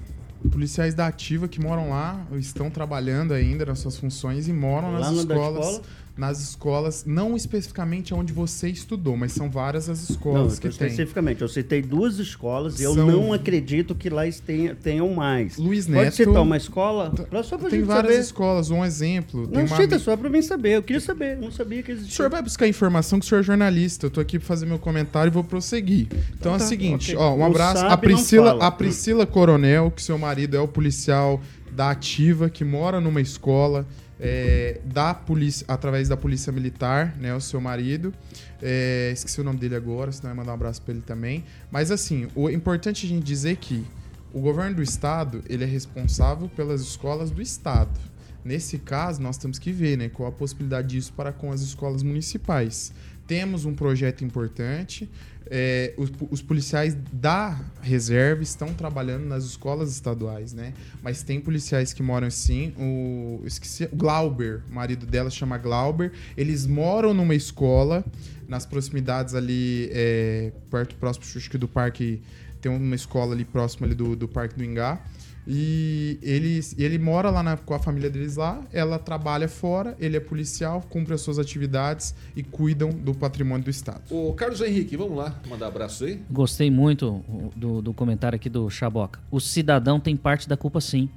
policiais da ativa que moram lá, estão trabalhando ainda nas suas funções e moram Lá nas escolas. escola? Nas escolas, não especificamente onde você estudou, mas são várias as escolas Não, que tem. especificamente, eu citei duas escolas e eu São- não acredito que lá tenha, tenham mais. Luiz Pode Neto- citar uma escola? Pra, só pra Tem gente várias saber. escolas, um exemplo. Não, uma cita só pra mim saber. Eu queria saber, eu não sabia que O existia. senhor vai buscar informação que o senhor é jornalista. Eu tô aqui pra fazer meu comentário e vou prosseguir. Então é o tá, seguinte, ok. ó, um abraço. sabe, A Priscila, a Priscila Coronel, que seu marido é o policial da ativa, que mora numa escola é, da polícia, através da polícia militar, né? O seu marido. É, esqueci o nome dele agora, senão eu ia mandar um abraço pra ele também. Mas assim, o importante a gente dizer que o governo do estado, ele é responsável pelas escolas do estado. Nesse caso, nós temos que ver né, qual a possibilidade disso para com as escolas municipais. Temos um projeto importante. É, os, os policiais da reserva estão trabalhando nas escolas estaduais, né? Mas tem policiais que moram assim. O, esqueci, Glauber, o marido dela chama Glauber. Eles moram numa escola nas proximidades ali, é, perto próximo acho que do parque. Tem uma escola ali próximo ali do, do Parque do Ingá. E ele, ele mora lá na- com a família deles lá, ela trabalha fora, ele é policial, cumpre as suas atividades e cuidam do patrimônio do Estado. Ô, Carlos Henrique, vamos lá, mandar abraço aí? Gostei muito do, do comentário aqui do Chaboca. O cidadão tem parte da culpa sim,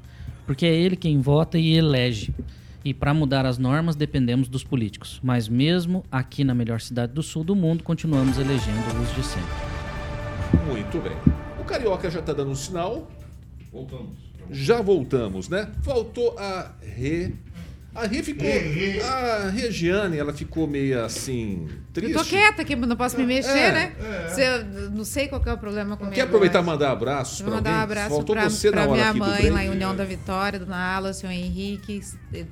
porque é ele quem vota e elege. E para mudar as normas dependemos dos políticos. Mas mesmo aqui na melhor cidade do sul do mundo, continuamos elegendo os de sempre. Muito bem. O Carioca já tá dando um sinal. Voltamos. Já voltamos, né? Faltou a Rê. A ficou. A Regiane, ela ficou meio assim. Triste. Eu tô quieta aqui, não posso me mexer, É, né? Se eu não sei qual que é o problema comigo. Quer aproveitar e mandar abraços Vou pra mandar um abraço Faltou pra, você pra na hora minha aqui mãe lá em União da Vitória, Dona Ala, senhor Henrique,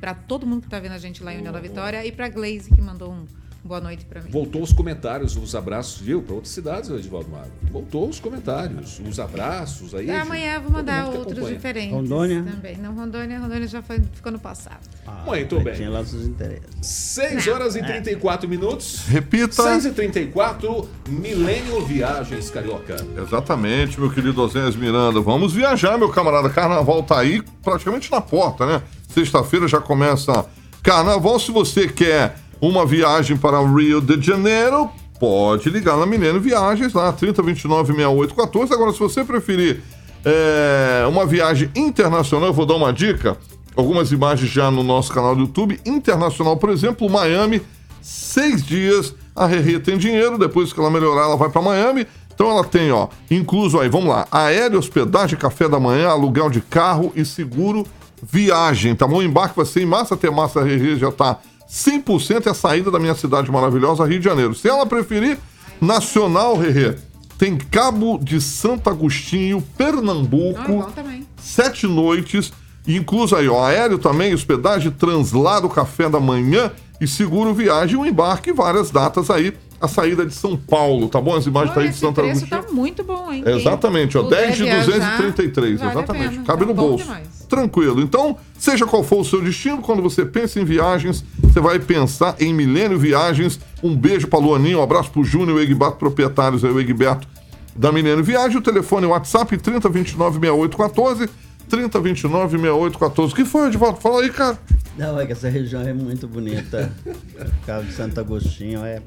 pra todo mundo que tá vendo a gente lá em União da Vitória e pra Glaze que mandou um boa noite pra mim. Voltou os comentários, os abraços, viu? Para outras cidades, Edivaldo Mago. Voltou os comentários, os abraços aí. Ah, amanhã vou mandar outros acompanha. diferentes. Rondônia? Também. Não, Rondônia, Rondônia já foi, ficou no passado. Muito Aí bem. Tinha lá seus interesses. 6 horas e 34 minutos. Repita. 6 e 34 Milênio Viagens Carioca. Exatamente, meu querido Osés Miranda. Vamos viajar, meu camarada. Carnaval tá aí praticamente na porta, né? Sexta-feira já começa Carnaval. Se você quer uma viagem para Rio de Janeiro, pode ligar na Milênio Viagens, lá 3029-6814. Agora, se você preferir é, uma viagem internacional, eu vou dar uma dica. Algumas imagens já no nosso canal do YouTube. Internacional, por exemplo, Miami, seis dias. A Rerê tem dinheiro, depois que ela melhorar, ela vai para Miami. Então ela tem, ó, incluso aí, vamos lá, aéreo, hospedagem, café da manhã, aluguel de carro e seguro viagem, tá bom? O embarque vai ser em massa até massa, a Rerê já tá 100% é a saída da minha cidade maravilhosa, Rio de Janeiro. Se ela preferir, Nacional, Rerê, tem Cabo de Santo Agostinho, Ah, Pernambuco, também. sete noites, incluso aí, ó, aéreo também, hospedagem, translado, café da manhã e seguro viagem, um embarque, várias datas aí, a saída de São Paulo, tá bom? As imagens tá Olha, aí de preço Agostinho. tá muito bom, hein? Exatamente, ó, Quem 10 de puder viajar, 233, vale exatamente. Cabe tá no bolso. demais. Tranquilo. Então, seja qual for o seu destino, quando você pensa em viagens, você vai pensar em Milênio Viagens. Um beijo pra Luaninho, um abraço Júnior e o Egbato, proprietários aí, o Egberto da Milênio Viagem. O telefone é WhatsApp 3029-6814. 3029-6814. O que foi, Edvaldo? Fala aí, cara. Não, é que essa região é muito bonita. Cabo de Santo Agostinho é.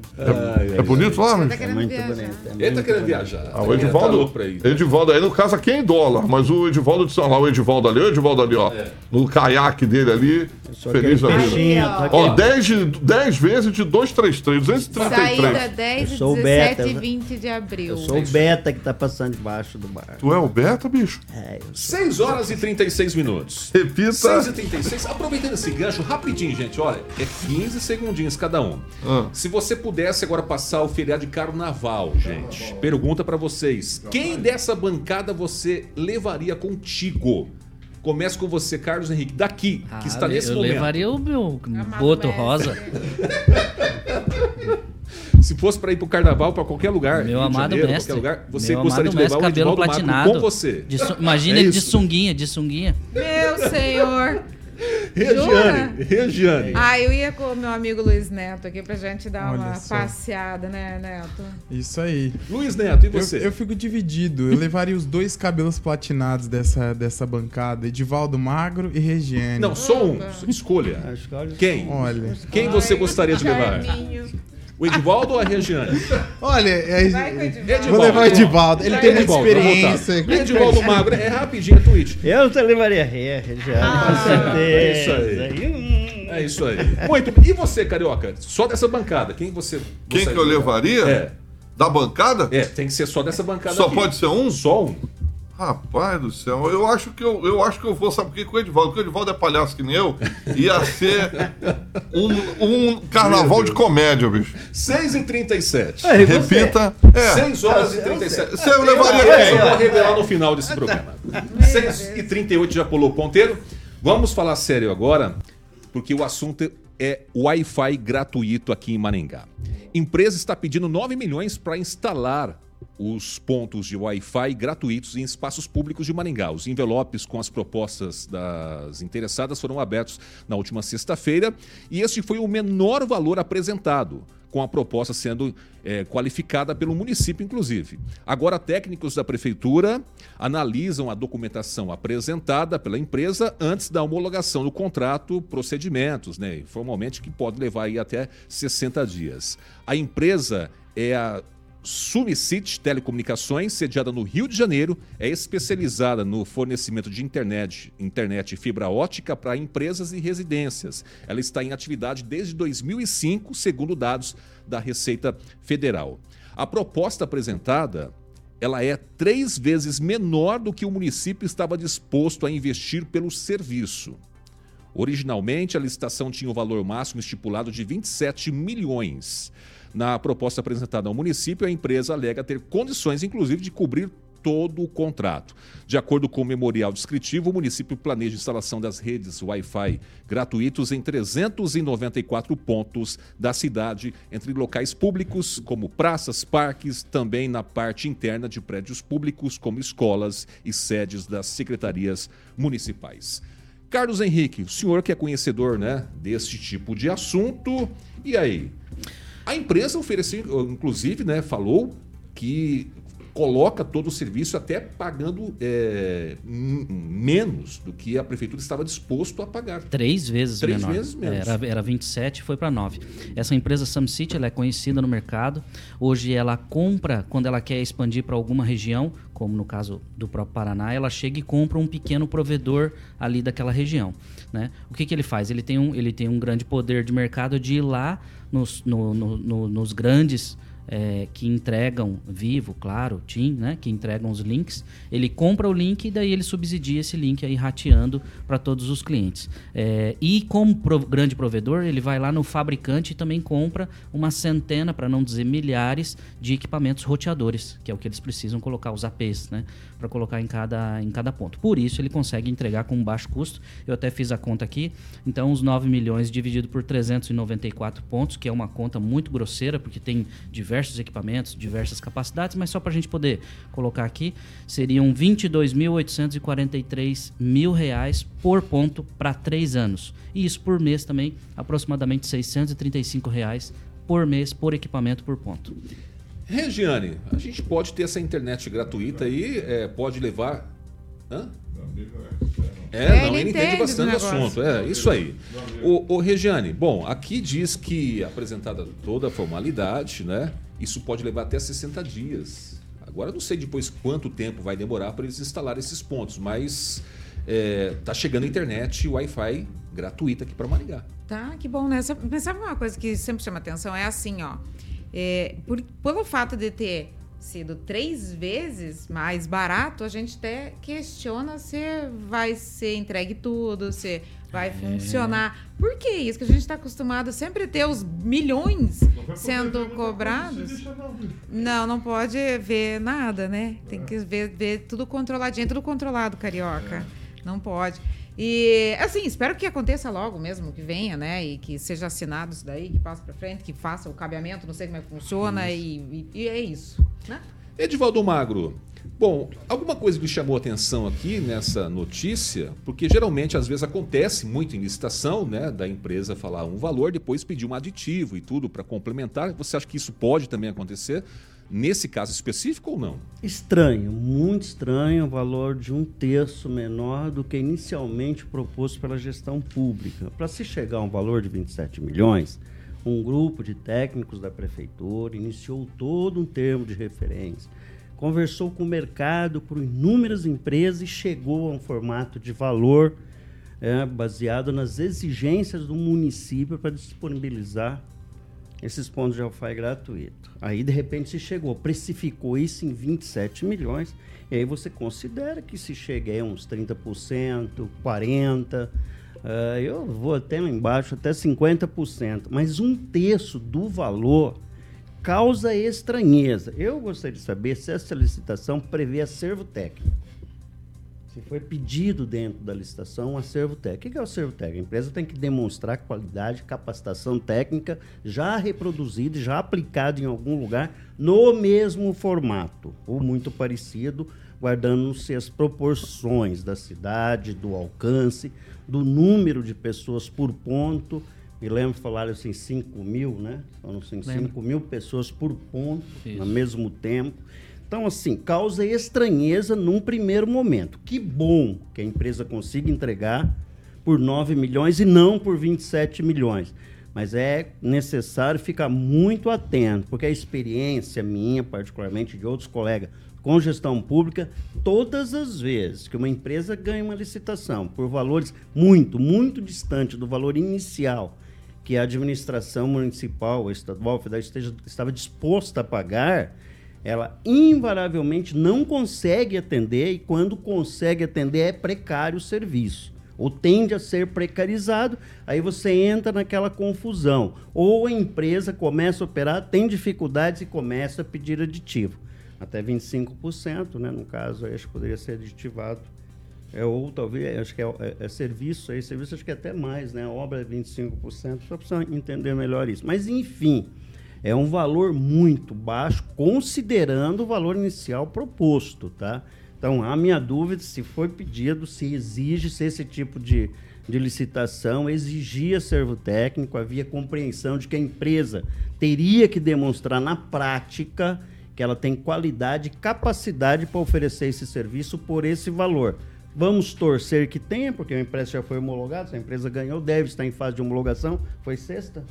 É bonito lá, Tá né? É querendo muito viajar. bonito. é Ele tá querendo bonito. viajar. Ah, o Tá Edivaldo, ir. Edivaldo aí, no caso aqui é em dólar, mas o Edivaldo de São lá, o Edivaldo ali, o Edivaldo ali, ó, no caiaque dele ali, Sou feliz da vida. ó. sou Ó, aquele- 10, de, 10 vezes de 233, 233. Saída 10, Eu sou o 17 Beta, e eu- 20 de abril. Eu sou o Beta que tá passando debaixo do bar. Tu é o Beta, bicho? É, eu 6 horas e 36 minutos. Repita. 6 e 36 Aproveitando esse gancho, rapidinho, gente. Olha, é 15 segundinhos cada um. Ah. Se você pudesse agora passar o feriado de carnaval, gente, pergunta pra vocês: quem dessa bancada você levaria contigo? Começa com você, Carlos Henrique, daqui, que está Ah, nesse eu momento. levaria o meu Amado boto mestre. rosa. Se fosse pra ir pro carnaval, pra qualquer lugar, Meu amado Janeiro, mestre. lugar, você meu gostaria amado de levar mestre, o cabelo Edivaldo platinado. com você. Su- Imagina É ele de sunguinha, de sunguinha. Meu senhor. Regiane, Regiane. Ah, eu ia com o meu amigo Luiz Neto aqui pra gente dar Olha uma só. passeada, né, Neto? Isso aí. Luiz Neto, e Eu, você? eu fico dividido. Eu levaria os dois cabelos platinados dessa, dessa bancada, Edivaldo Magro e Regiane. Não, só um. Escolha. Quem? Olha. Quem você gostaria de levar? Charminho. O Edivaldo ou a Regiane? Olha, é- Vai com o Edivaldo. Edivaldo. vou levar o Edivaldo. Ele tem muita Edivaldo, vamos experiência. voltar. Edivaldo Magro, é rapidinho, é tweet. Eu te levaria Rê, Regiane, com certeza. é isso aí. Hum. É isso aí. Muito. E você, Carioca? Só dessa bancada. Quem você Quem que eu de levar? levaria? É. Da bancada? É, tem que ser só dessa bancada Só aqui. pode ser um? Só um. Rapaz do céu, eu acho que eu, eu acho que eu vou, sabe por quê? Com o Edivaldo, porque o Edivaldo é palhaço que nem eu, ia ser um, um carnaval de comédia, bicho. 6 e 37 Aí, você- Repita. É. 6 horas e 37. Você eu levaria Eu quem? vou revelar no final desse programa. 6 e 38 já pulou o ponteiro. Vamos falar sério agora, porque o assunto é Wi-Fi gratuito aqui em Maringá. Empresa está pedindo 9 milhões para instalar os pontos de Wi-Fi gratuitos em espaços públicos de Maringá. Os envelopes com as propostas das interessadas foram abertos na última sexta-feira e este foi o menor valor apresentado. com a proposta sendo é, qualificada pelo município, inclusive. Agora, técnicos da prefeitura analisam a documentação apresentada pela empresa antes da homologação do contrato, procedimentos, né? Formalmente, que pode levar aí até 60 dias. A empresa é a Sumicit Telecomunicações, sediada no Rio de Janeiro, é especializada no fornecimento de internet, internet e fibra ótica para empresas e residências. Ela está em atividade desde 2005, segundo dados da Receita Federal. A proposta apresentada ela é três vezes menor do que o município estava disposto a investir pelo serviço. Originalmente, a licitação tinha o valor máximo estipulado de 27 milhões. Na proposta apresentada ao município, a empresa alega ter condições, inclusive, de cobrir todo o contrato. De acordo com o memorial descritivo, o município planeja instalação das redes Wi-Fi gratuitos em 394 pontos da cidade, entre locais públicos, como praças, parques, também na parte interna de prédios públicos, como escolas e sedes das secretarias municipais. Carlos Henrique, o senhor que é conhecedor né, desse tipo de assunto, e aí? A empresa ofereceu, inclusive, né, falou que coloca todo o serviço até pagando é, menos do que a prefeitura estava disposto a pagar. Três vezes Três menor. vezes menos. Era, era 27 foi para 9. Essa empresa SamCity ela é conhecida no mercado. Hoje ela compra, quando ela quer expandir para alguma região, como no caso do próprio Paraná, ela chega e compra um pequeno provedor ali daquela região. Né? O que, que ele faz? Ele tem, um, ele tem um grande poder de mercado de ir lá nos, no, no, no, nos grandes é, que entregam Vivo, claro, TIM, né, que entregam os links, ele compra o link e daí ele subsidia esse link aí rateando para todos os clientes. É, e como pro, grande provedor, ele vai lá no fabricante e também compra uma centena, para não dizer milhares, de equipamentos roteadores, que é o que eles precisam colocar, os APs, né, para colocar em cada, em cada ponto. Por isso ele consegue entregar com baixo custo. Eu até fiz a conta aqui, então os 9 milhões dividido por 394 pontos, que é uma conta muito grosseira, porque tem diversos diversos equipamentos, diversas capacidades, mas só para a gente poder colocar aqui, seriam 22.843 mil reais por ponto para três anos. E isso por mês também, aproximadamente 635 reais por mês por equipamento por ponto. Regiane, a gente pode ter essa internet gratuita aí, é, pode levar. Hã? É, É, não, ele ele entende bastante do assunto. É, isso aí. O, o Regiane, bom, aqui diz que apresentada toda a formalidade, né? Isso pode levar até 60 dias. Agora não sei depois quanto tempo vai demorar para eles instalar esses pontos, mas é, tá chegando a internet Wi-Fi gratuita aqui para Maringá. Tá, que bom, né? Sabe uma coisa que sempre chama atenção? É assim, ó. É, por, pelo fato de ter sido três vezes mais barato, a gente até questiona se vai ser entregue tudo, se vai funcionar. Por que isso? Que a gente está acostumado sempre a ter os milhões sendo cobrados. Não, não pode ver nada, né? Tem que ver, ver tudo controladinho, tudo controlado, carioca. Não pode. E, assim, espero que aconteça logo mesmo, que venha, né? E que seja assinado isso daí, que passe pra frente, que faça o cabeamento, não sei como é que funciona, e, e- e é isso, né? Edivaldo Magro, bom, alguma coisa que chamou atenção aqui nessa notícia, porque geralmente às vezes acontece muito em licitação, né, da empresa falar um valor, depois pedir um aditivo e tudo para complementar. Você acha que isso pode também acontecer nesse caso específico ou não? Estranho, muito estranho o valor de um terço menor do que inicialmente proposto pela gestão pública. Para se chegar a um valor de 27 milhões, um grupo de técnicos da prefeitura iniciou todo um termo de referência, conversou com o mercado por inúmeras empresas e chegou a um formato de valor é, baseado nas exigências do município para disponibilizar esses pontos de Wi-Fi gratuito. Aí, de repente, se chegou, precificou isso em 27 milhões, e aí você considera que se chega a uns 30%, 40%, ah, eu vou até lá embaixo, até 50%, mas um terço do valor causa estranheza. Eu gostaria de saber se essa licitação prevê acervo técnico. Foi pedido dentro da licitação um acervo técnico. O que é o acervo técnico? A empresa tem que demonstrar qualidade, capacitação técnica já reproduzida, e já aplicada em algum lugar no mesmo formato, ou muito parecido, guardando-se as proporções da cidade, do alcance, do número de pessoas por ponto, Me lembro que falaram assim, 5 mil, né? Foram assim, Lembro. 5 mil pessoas por ponto, Isso. ao mesmo tempo. Então, assim, causa estranheza num primeiro momento. Que bom que a empresa consiga entregar por 9 milhões e não por 27 milhões. Mas é necessário ficar muito atento, porque a experiência minha, particularmente de outros colegas com gestão pública, todas as vezes que uma empresa ganha uma licitação por valores muito, muito distantes do valor inicial que a administração municipal, estadual, federal esteja, estava disposta a pagar, ela invariavelmente não consegue atender e quando consegue atender é precário o serviço. Ou tende a ser precarizado, aí você entra naquela confusão. Ou a empresa começa a operar, tem dificuldades e começa a pedir aditivo. Até 25%, né? no caso, acho que poderia ser aditivado. É, ou talvez, acho que é, é- é serviço, aí serviço acho que é até mais, né? A obra é 25%, só precisa entender melhor isso. Mas, enfim, é um valor muito baixo, considerando o valor inicial proposto, tá? Então, a minha dúvida se foi pedido, se exige se esse tipo de, de licitação exigia servo técnico, havia compreensão de que a empresa teria que demonstrar na prática que ela tem qualidade e capacidade para oferecer esse serviço por esse valor. Vamos torcer que tenha, porque a empresa já foi homologada, se a empresa ganhou, deve estar em fase de homologação. Foi sexta?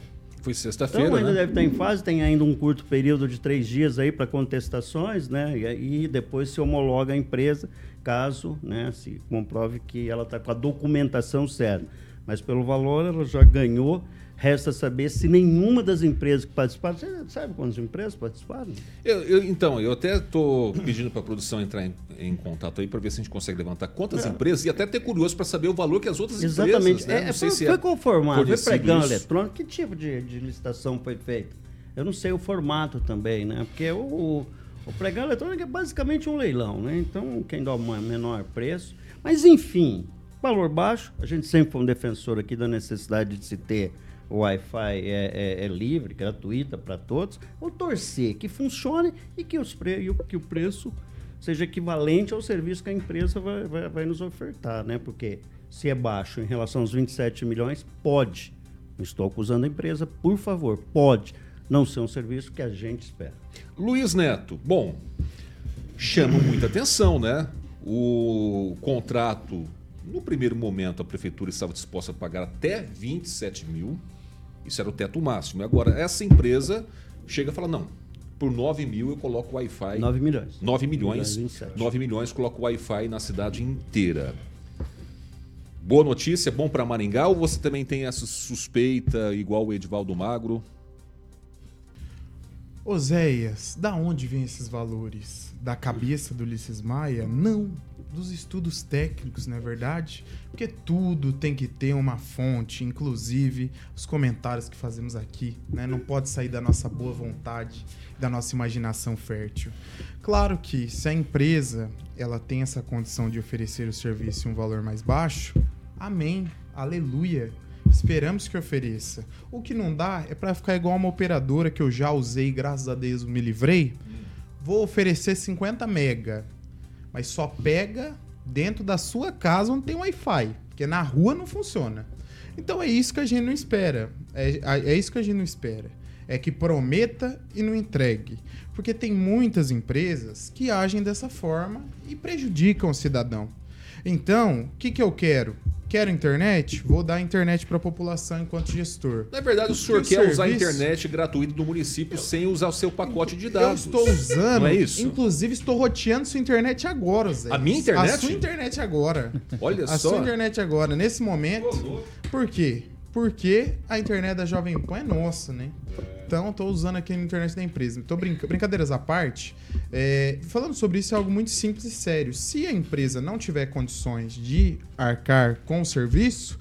Foi Então sexta-feira, ainda né? deve estar em fase, tem ainda um curto período de três dias aí para contestações, né? E, aí depois se homologa a empresa, caso né, se comprove que ela está com a documentação certa. Mas pelo valor ela já ganhou. Resta saber se nenhuma das empresas que participaram. Você sabe quantas empresas participaram? Eu- eu- então, eu até estou pedindo para a produção entrar em, em contato aí para ver se a gente consegue levantar quantas empresas e até ter curioso para saber o valor que as outras Exatamente. empresas. Né? É, foi, se foi é conformado, foi pregão isso. eletrônico. Que tipo de, de licitação foi feita? Eu não sei o formato também, né? Porque o, o, o pregão eletrônico é basicamente um leilão, né? Então, quem dá o menor preço. Mas, enfim, valor baixo. A gente sempre foi um defensor aqui da necessidade de se ter o Wi-Fi é, é- é livre, gratuita para todos. Ou torcer que funcione e que, os pre, o, que o preço seja equivalente ao serviço que a empresa vai, vai, vai nos ofertar, né? Porque se é baixo em relação aos 27 milhões, pode. Não estou acusando a empresa, por favor, pode não ser um serviço que a gente espera. Luiz Neto, bom, chama muita atenção, né? O contrato, no primeiro momento, a prefeitura estava disposta a pagar até 27 mil, isso era o teto máximo. E agora, essa empresa chega e fala: não, por 9 mil eu coloco Wi-Fi. 9 milhões. 9 milhões. 27. 9 milhões coloco Wi-Fi na cidade inteira. Boa notícia, bom para Maringá ou você também tem essa suspeita igual o Edivaldo Magro? Oséias, da onde vêm esses valores? Da cabeça do Ulisses Maia? Não, dos estudos técnicos, não é verdade? Porque tudo tem que ter uma fonte, inclusive os comentários que fazemos aqui, né? Não pode sair da nossa boa vontade, da nossa imaginação fértil. Claro que se a empresa ela tem essa condição de oferecer o serviço em um valor mais baixo, amém, aleluia. Esperamos que ofereça. O que não dá é para ficar igual uma operadora que eu já usei, graças a Deus me livrei. Vou oferecer 50 mega, mas só pega dentro da sua casa onde tem Wi-Fi, porque na rua não funciona. Então é isso que a gente não espera. É, é isso que a gente não espera. É que prometa e não entregue. Porque tem muitas empresas que agem dessa forma e prejudicam o cidadão. Então, o que, que eu quero? Quero internet? Vou dar internet para a população enquanto gestor. Na verdade, o senhor Que quer usar a serviço? internet gratuita do município sem usar o seu pacote de Eu dados. estou usando, Não é isso? inclusive estou roteando sua internet agora, Zé. A minha internet? A sua internet agora. Olha a só. sua internet agora, nesse momento. Por quê? Porque a internet da Jovem Pan é nossa, né? Então, estou usando aqui a internet da empresa. Tô brinca... Brincadeiras à parte, é, falando sobre isso é algo muito simples e sério. Se a empresa não tiver condições de arcar com o serviço,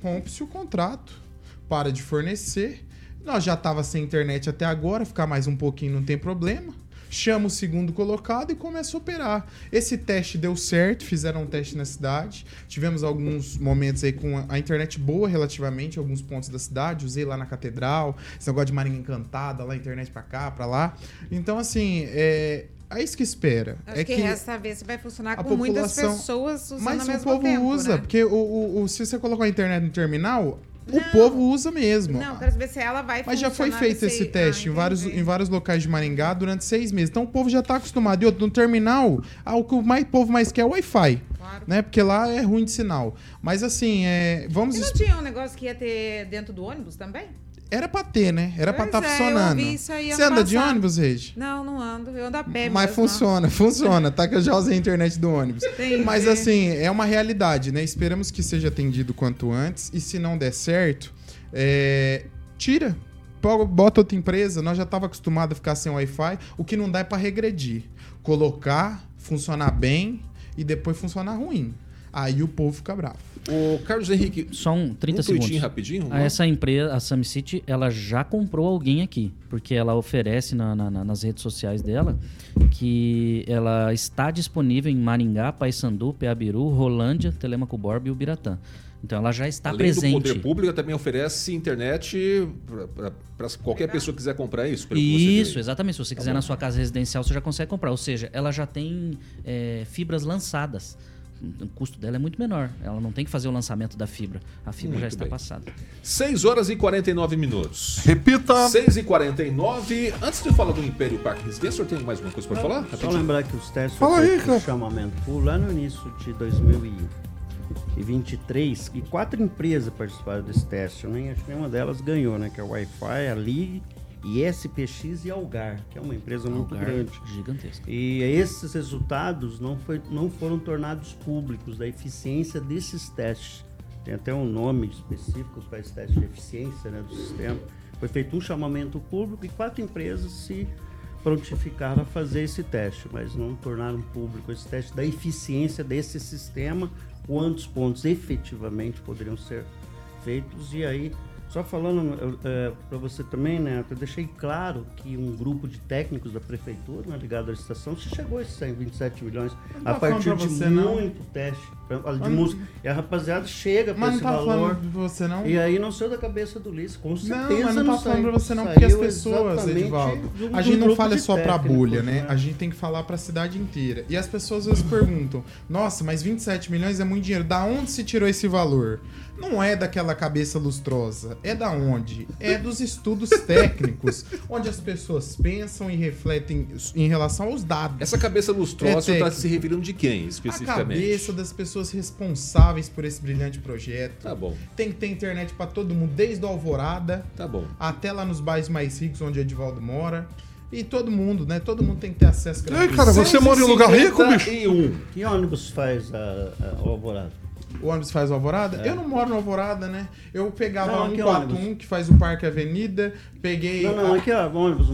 rompe-se o contrato, para de fornecer. Nós já tava sem internet até agora, ficar mais um pouquinho não tem problema. Chama o segundo colocado e começa a operar. Esse teste deu certo, fizeram um teste na cidade. Tivemos alguns momentos aí com a- internet boa relativamente, em alguns pontos da cidade. Usei lá na catedral, esse negócio de Marinha Encantada, lá internet pra cá, pra lá. Então, assim, é, é isso que espera. Acho é que, resta ver se vai funcionar com muitas pessoas usando mas ao o mesmo povo tempo, usa, né? porque o, o- o- se você colocar a internet no terminal, o povo usa mesmo. Não, quero saber se ela vai Mas já foi feito esse teste Ah, em, vários, em vários locais de Maringá durante seis meses. Então o povo já tá acostumado. E outro, no terminal, ah, o que o mais, povo mais quer é o Wi-Fi. Né? Porque lá é ruim de sinal. Mas assim, é, vamos E não tinha um negócio que ia ter dentro do ônibus também? Era pra ter, né? Era pra Pois estar é, eu funcionando. ouvi isso aí Você anda de passado. ônibus, Regi? Não, não ando. Eu ando a pé Mas mesmo, funciona, funciona, tá? Que eu já usei a internet do ônibus. Entendi. Mas assim, é uma realidade, né? Esperamos que seja atendido quanto antes. E se não der certo, é, tira. Bota outra empresa. Nós já estava acostumado a ficar sem Wi-Fi. O que não dá é para regredir. Colocar, funcionar bem e depois funcionar ruim. Aí o povo fica bravo. O Carlos Henrique, Só um 30 um segundos. rapidinho. Ah, Essa empresa, a SamCity, ela já comprou alguém aqui, porque ela oferece na- na- na- nas redes sociais dela que ela está disponível em Maringá, Paysandu, Peabiru, Rolândia, Telemaco Borba e Ubiratã. Então ela já está Além presente. do poder público, também oferece internet para qualquer pessoa que quiser comprar isso. você Isso, aí. exatamente. Se você Tá quiser bom. na sua casa residencial, você já consegue comprar. Ou seja, ela já tem é, fibras lançadas. O custo dela é muito menor. Ela não tem que fazer o lançamento da fibra. A fibra já Muito está bem. passada. 6 horas e 49 minutos. Repita. 6 e 49 Antes de eu falar do Império Parque Residência, o senhor tem mais alguma coisa para falar? Só Rapidinho. lembrar que os testes Fala foram aí, feitos por cara. chamamento público lá no início de 2023 e quatro empresas participaram desse teste. Eu nem acho que nenhuma delas ganhou, né? Que é o Wi-Fi, a Ligue, ISPX e Algar, que é uma empresa muito Algar, grande. Gigantesca. E esses resultados não, foi, não foram tornados públicos da eficiência desses testes. Tem até um nome específico para esse teste de eficiência né, do sistema. Foi feito um chamamento público e quatro empresas se prontificaram a fazer esse teste, mas não tornaram público esse teste da eficiência desse sistema, quantos pontos efetivamente poderiam ser feitos. E aí, só falando para você também, né, eu deixei claro que um grupo de técnicos da prefeitura, né, ligado à licitação, se chegou a esses 127 milhões Não a tá falando partir de você, não. muito teste pra- de música. E a rapaziada chega para não esse tá valor. falando você, não? E aí não saiu da cabeça do Liz, com certeza. Não, mas não tá falando saiu. pra você não, porque as pessoas, Edivaldo, a gente não fala só pra técnicos, bolha, né? A gente tem que falar pra cidade inteira. E as pessoas às vezes perguntam: nossa, mas 27 milhões é muito dinheiro. Da onde se tirou esse valor? Não é daquela cabeça lustrosa. É da onde? É dos estudos técnicos, onde as pessoas pensam e refletem em relação aos dados. Essa cabeça lustrosa É está técnico. se referindo de quem, A especificamente? cabeça das pessoas responsáveis por esse brilhante projeto. Tá bom, Tem que ter internet pra todo mundo, desde o Alvorada tá bom. até lá nos bairros mais ricos onde o Edivaldo mora. E todo mundo, né? Todo mundo tem que ter acesso E aí, cara, você mora em um lugar rico, bicho? 51. Que ônibus faz a, a, o Alvorada? O ônibus faz o Alvorada? Eu não moro no Alvorada, né? Eu pegava Não, um que 141 ônibus? que faz o Parque Avenida, peguei. Não, não, a- aqui ó, o ônibus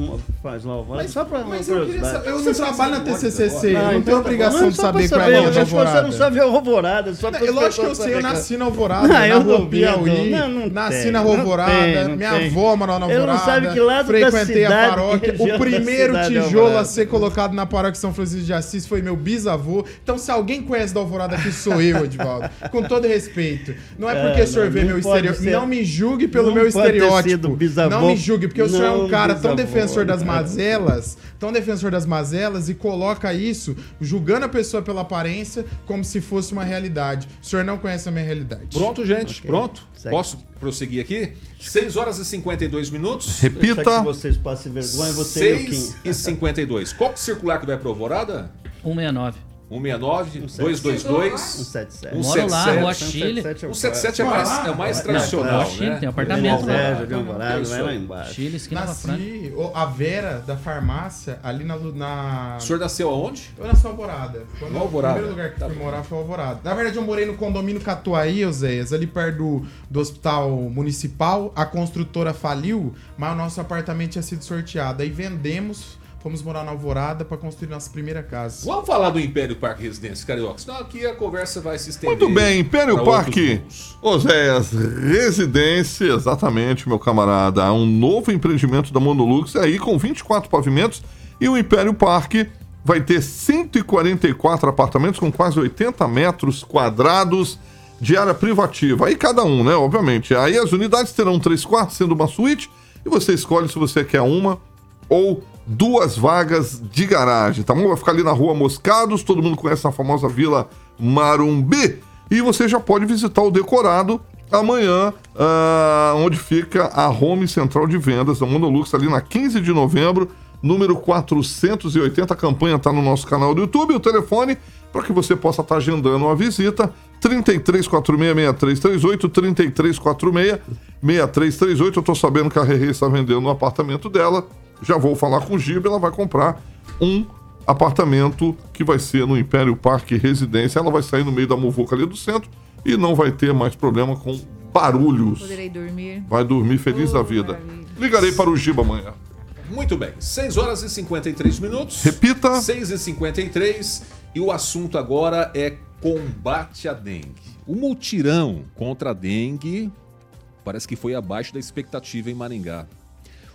faz lá o Alvorada. Mas, só pra mas eu, queria saber, eu não trabalho na TCCC, Ah, eu não então tenho tá obrigação de Não, pra saber qual é a saber, linha do eu acho que Você Alvorada. não sabe a Alvorada, só Não, é lógico que eu sei, eu saberem. nasci na Alvorada, Ah, na eu rua não eu Piauí, não- não nasci tem, na não Alvorada, não minha avó morava na Ele não Alvorada, sabe que lado frequentei a paróquia, o primeiro é tijolo a Alvorada. ser colocado na paróquia São Francisco de Assis foi meu bisavô, então se alguém conhece da Alvorada aqui sou eu, Edvaldo, com todo respeito, não é porque É, o senhor não, vê não meu estereótipo, ser- não me julgue pelo não meu estereótipo, bisavô. não me julgue, porque o senhor é um cara tão bisavô, defensor das não. mazelas, tão defensor das mazelas e coloca isso, julgando a pessoa pela aparência, como se fosse uma realidade. O senhor não conhece a minha realidade. Pronto, gente, Ok. pronto. Segue. Posso prosseguir aqui? 6 horas e 52 minutos. Repita. que vocês passem vergonha, você e o Kim. 6 e 52. Qual é circular que vai para Alvorada? 169. 169, Um 222. 177. Um Moro lá, 77. Rua Chile. 177 é O o 77 é mais, é o mais Não, tradicional, Rua Chile, né? tem apartamento lá. De Alvorada, vai lá embaixo. Chile, esquina da Franca. Nasci, o- a Vera da farmácia, ali na. O senhor nasceu aonde? Eu nasci Alvorada. Quando No Alvorada. O primeiro lugar que Tá fui bom. morar foi Alvorada. Na verdade, eu morei no condomínio Catuaí, Euséias, ali perto do, do hospital municipal. A construtora faliu, mas o nosso apartamento tinha sido sorteado. Aí vendemos, fomos morar na Alvorada para construir nossa primeira casa. Vamos falar do Império Parque Residência Carioca. Senão aqui a conversa vai se estender. Muito bem, Império Parque. Oséias, residência, exatamente, meu camarada. Há um novo empreendimento da Monolux aí com 24 pavimentos e o Império Parque vai ter 144 apartamentos com quase 80 metros quadrados de área privativa. Aí cada um, né? Obviamente. Aí as unidades terão três quartos, sendo uma suíte, e você escolhe se você quer uma ou duas vagas de garagem, tá bom? Vai ficar ali na rua Moscados, todo mundo conhece a famosa Vila Marumbi. E você já pode visitar o decorado amanhã, ah, onde fica a home central de vendas da Monolux, ali na 15 de novembro, número 480. A campanha está no nosso canal do YouTube. O telefone, para que você possa estar agendando uma visita, 3346-6338, 3346-6338. Eu estou sabendo que a Rerê está vendendo um apartamento dela. Já vou falar com o Giba, ela vai comprar um apartamento que vai ser no Império Parque Residência. Ela vai sair no meio da muvuca ali do centro e não vai ter mais problema com barulhos. Poderei dormir. Vai dormir feliz da vida. Ligarei para o Giba amanhã. Muito bem, 6 horas e 53 minutos. Repita. 6 e 53 e o assunto agora é combate à dengue. O multirão contra a dengue parece que foi abaixo da expectativa em Maringá.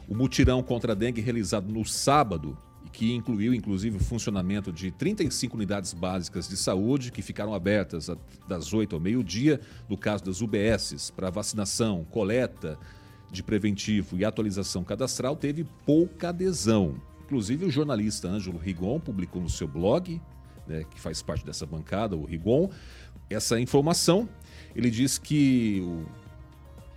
O mutirão contra a dengue realizado no sábado, que incluiu inclusive o funcionamento de 35 unidades básicas de saúde que ficaram abertas das 8 ao meio-dia, no caso das UBSs, para vacinação, coleta de preventivo e atualização cadastral, teve pouca adesão. Inclusive, o jornalista Ângelo Rigon publicou no seu blog, né, que faz parte dessa bancada, o Rigon, essa informação. Ele diz que o,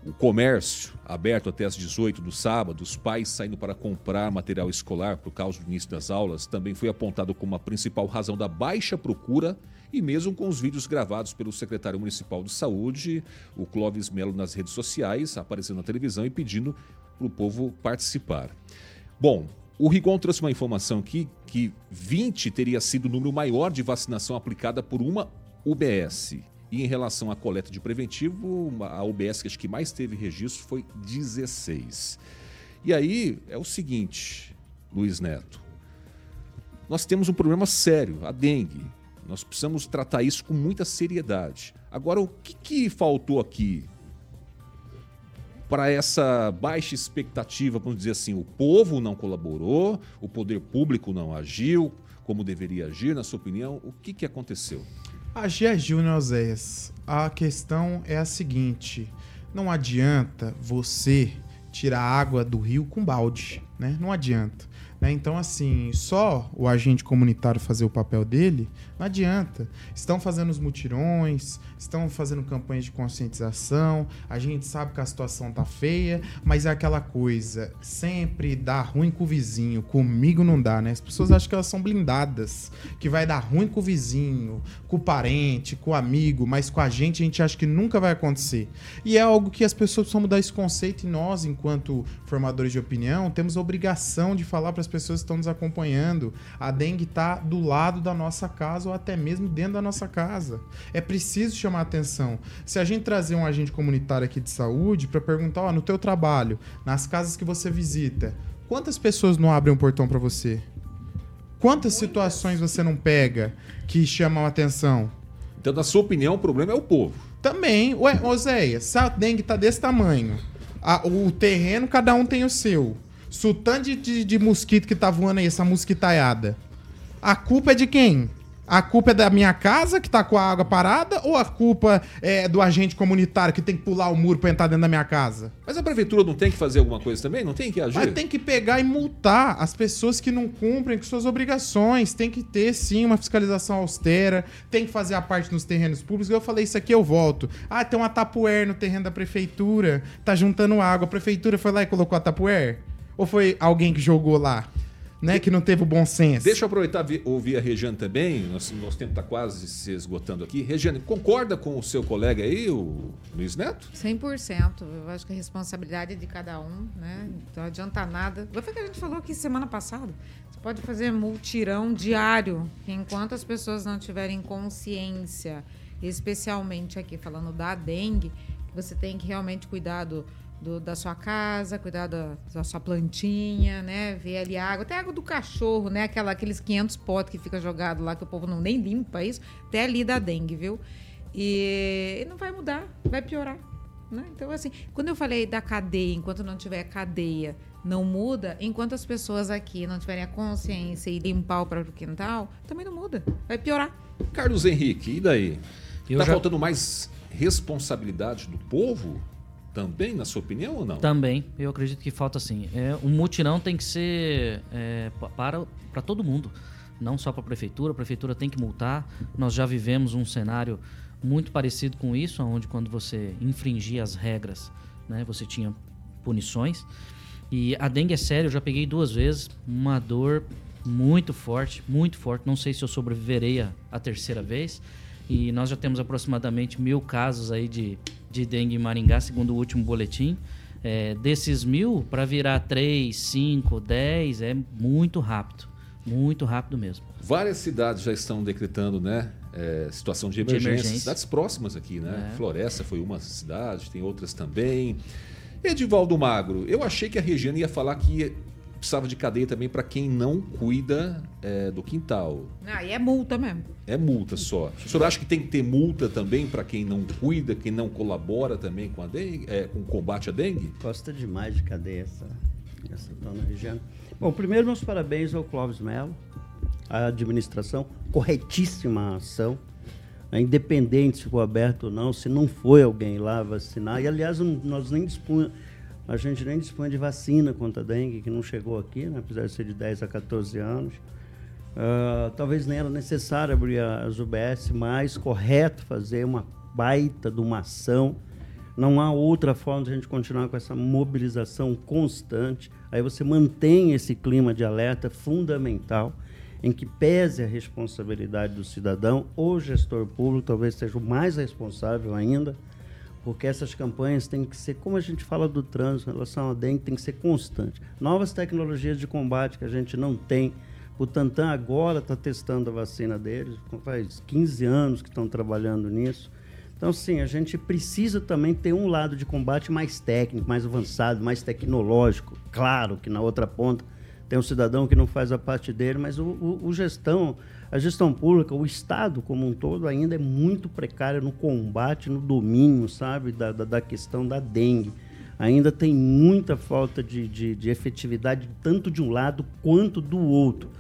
o comércio aberto até às 18 do sábado, os pais saindo para comprar material escolar por causa do início das aulas, também foi apontado como a principal razão da baixa procura e mesmo com os vídeos gravados pelo secretário municipal de saúde, o Clóvis Melo, nas redes sociais, aparecendo na televisão e pedindo para o povo participar. Bom, o Rigon trouxe uma informação aqui que 20 teria sido o número maior de vacinação aplicada por uma UBS. E em relação à coleta de preventivo, a UBS que acho que mais teve registro foi 16. E aí é o seguinte, Luiz Neto. Nós temos um problema sério, a dengue. Nós precisamos tratar isso com muita seriedade. Agora, o que, que faltou aqui para essa baixa expectativa, vamos dizer assim, o povo não colaborou, o poder público não agiu como deveria agir, na sua opinião, o que, que aconteceu? Agiu, né, Oséias? A questão é a seguinte: não adianta você tirar água do rio com balde, né? Não adianta. Né? Então, assim, só o agente comunitário fazer o papel dele, não adianta. Estão fazendo os mutirões, estão fazendo campanhas de conscientização, a gente sabe que a situação tá feia, mas é aquela coisa, sempre dá ruim com o vizinho, comigo não dá, né? As pessoas acham que elas são blindadas, que vai dar ruim com o vizinho, com o parente, com o amigo, mas com a gente a gente acha que nunca vai acontecer. E é algo que as pessoas precisam mudar esse conceito e nós, enquanto formadores de opinião, temos a obrigação de falar para as pessoas que estão nos acompanhando. A dengue está do lado da nossa casa ou até mesmo dentro da nossa casa. É preciso chamar atenção. Se a gente trazer um agente comunitário aqui de saúde para perguntar, ó, no teu trabalho, nas casas que você visita, quantas pessoas não abrem um portão para você? Quantas situações você não pega que chamam atenção? Então, na sua opinião, o problema é o povo. Também, ué, Oséia, se a dengue tá desse tamanho, a- o terreno cada um tem o seu. Tanto de, de, de mosquito que tá voando aí, essa mosquitaiada, a culpa é de quem? A culpa é da minha casa que tá com a água parada ou a culpa é do agente comunitário que tem que pular o muro pra entrar dentro da minha casa? Mas a prefeitura não tem que fazer alguma coisa também? Não tem que agir? Mas tem que pegar e multar as pessoas que não cumprem com suas obrigações. Tem que ter, sim, uma fiscalização austera. Tem que fazer a parte nos terrenos públicos. Eu falei isso aqui, eu volto. Ah, tem uma tapuer no terreno da prefeitura. Tá juntando água. A prefeitura foi lá e colocou a tapuer? Ou foi alguém que jogou lá? Né? Que não teve o bom senso. Deixa eu aproveitar e ouvir a Regiane também. Nosso, nosso tempo está quase se esgotando aqui. Regiane, concorda com o seu colega aí, o Luiz Neto? 100%. Eu acho que a responsabilidade é de cada um, né? Não adianta nada. Foi o que a gente falou aqui semana passada. Você pode fazer multirão diário, enquanto as pessoas não tiverem consciência, especialmente aqui falando da dengue, que você tem que realmente cuidar do, do- da sua casa, cuidar da, da sua plantinha, né? Ver ali a água, até a água do cachorro, né? Aquela, aqueles 500 potes que fica jogado lá, que o povo não nem limpa isso, até ali da dengue, viu? E, e não vai mudar, vai piorar. Né? Então, assim, quando eu falei da cadeia, enquanto não tiver cadeia, não muda, enquanto as pessoas aqui não tiverem a consciência e limpar o próprio quintal, também não muda, vai piorar. Carlos Henrique, e daí? Eu Está já- faltando mais responsabilidade do povo? Também, na sua opinião, ou não? Também, eu acredito que falta assim. É, um mutirão tem que ser é, pa- para, para todo mundo, não só para a prefeitura. A prefeitura tem que multar. Nós já vivemos um cenário muito parecido com isso, onde quando você infringia as regras, né, você tinha punições. E a dengue é séria, eu já peguei duas vezes, uma dor muito forte, muito forte. Não sei se eu sobreviverei a, a terceira vez. E nós já temos aproximadamente mil casos aí de, de dengue em Maringá, segundo o último boletim. É, desses mil, para virar 3, 5, 10, é muito rápido. Muito rápido mesmo. Várias cidades já estão decretando, né? é, situação de emergência. De emergência. Cidades próximas aqui, né? É. Floresta foi uma cidade, tem outras também. Edivaldo Magro, eu achei que a Regiane ia falar que precisava de cadeia também para quem não cuida é, do quintal. Ah, e é multa mesmo. É multa só. O senhor acha que tem que ter multa também para quem não cuida, quem não colabora também com a dengue, é, com o combate à dengue? Gosta demais de cadeia essa, essa dona Regiane. Bom, primeiro meus parabéns ao Clóvis Melo, à administração, corretíssima a ação. É independente se ficou aberto ou não, se não foi alguém lá vacinar. E aliás, não- nós nem dispunha, a gente nem dispunha de vacina contra a dengue, que não chegou aqui, né, apesar de ser de 10 a 14 anos. Ah, talvez nem era necessário abrir as UBS, mas correto fazer uma baita de uma ação. Não há outra forma de a gente continuar com essa mobilização constante. Aí você mantém esse clima de alerta fundamental, em que pese a responsabilidade do cidadão, o gestor público talvez seja o mais responsável ainda, porque essas campanhas têm que ser, como a gente fala do trânsito em relação à dengue, tem que ser constante. Novas tecnologias de combate que a gente não tem. O Tantan agora está testando a vacina deles, faz 15 anos que estão trabalhando nisso. Então, sim, a gente precisa também ter um lado de combate mais técnico, mais avançado, mais tecnológico. Claro que na outra ponta tem um cidadão que não faz a parte dele, mas o, o- o gestão, a gestão pública, o Estado como um todo ainda é muito precário no combate, no domínio, sabe, da, da, da questão da dengue. Ainda tem muita falta de, de, de efetividade, tanto de um lado quanto do outro.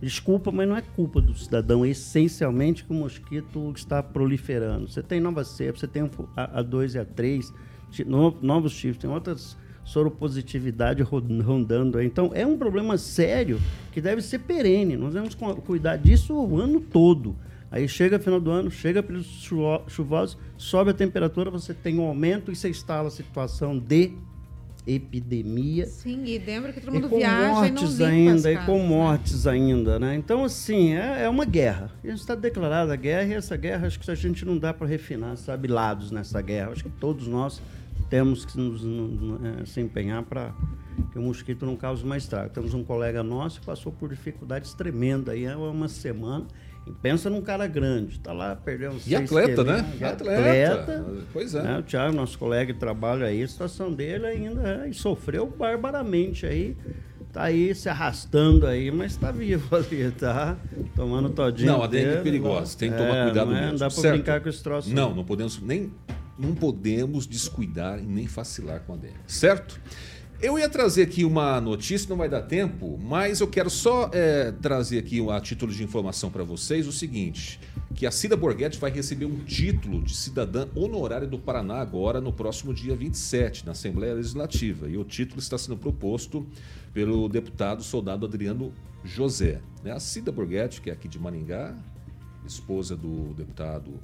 Desculpa, mas não é culpa do cidadão, é essencialmente que o mosquito está proliferando. Você tem novas cepas, você tem a, A2 e A3, ti- no- novos tipos, tem outras soropositividade ro- rondando aí. Então, é um problema sério que deve ser perene. Nós devemos cu- cuidar disso o ano todo. Aí chega final do ano, chega pelos chuvo- chuvosos, sobe a temperatura, você tem um aumento e você instala a situação de epidemia. Sim, e lembra que todo E mundo com viaja e não mortes limpa ainda, as e casas, com né? mortes ainda, né? Então, assim, é, é uma guerra. A gente está declarada a guerra, e essa guerra, acho que a gente não dá para refinar, sabe, lados nessa guerra. Acho que todos nós temos que nos, no- no- eh, se empenhar para que o mosquito não cause mais estrago. Temos um colega nosso que passou por dificuldades tremendas aí há uma semana. E pensa num cara grande, tá lá, perdeu uns E atleta, né? e Atleta. Pois é. né? O Thiago, nosso colega de trabalho aí, a situação dele ainda é, e sofreu barbaramente aí. Tá aí se arrastando aí, mas tá vivo ali, tá? Tomando todinho. Não, a dengue é dele, perigosa, tem que tomar É, cuidado não é, mesmo. Não dá pra certo? brincar com esse troço. Não, não podemos nem não podemos descuidar e nem vacilar com a dengue, certo? Eu ia trazer aqui uma notícia, não vai dar tempo, mas eu quero só é, trazer aqui a título de informação para vocês o seguinte: que a Cida Borghetti vai receber um título de cidadã honorária do Paraná agora no próximo dia 27, na Assembleia Legislativa. E o título está sendo proposto pelo deputado soldado Adriano José. né? A Cida Borghetti, que é aqui de Maringá, esposa do deputado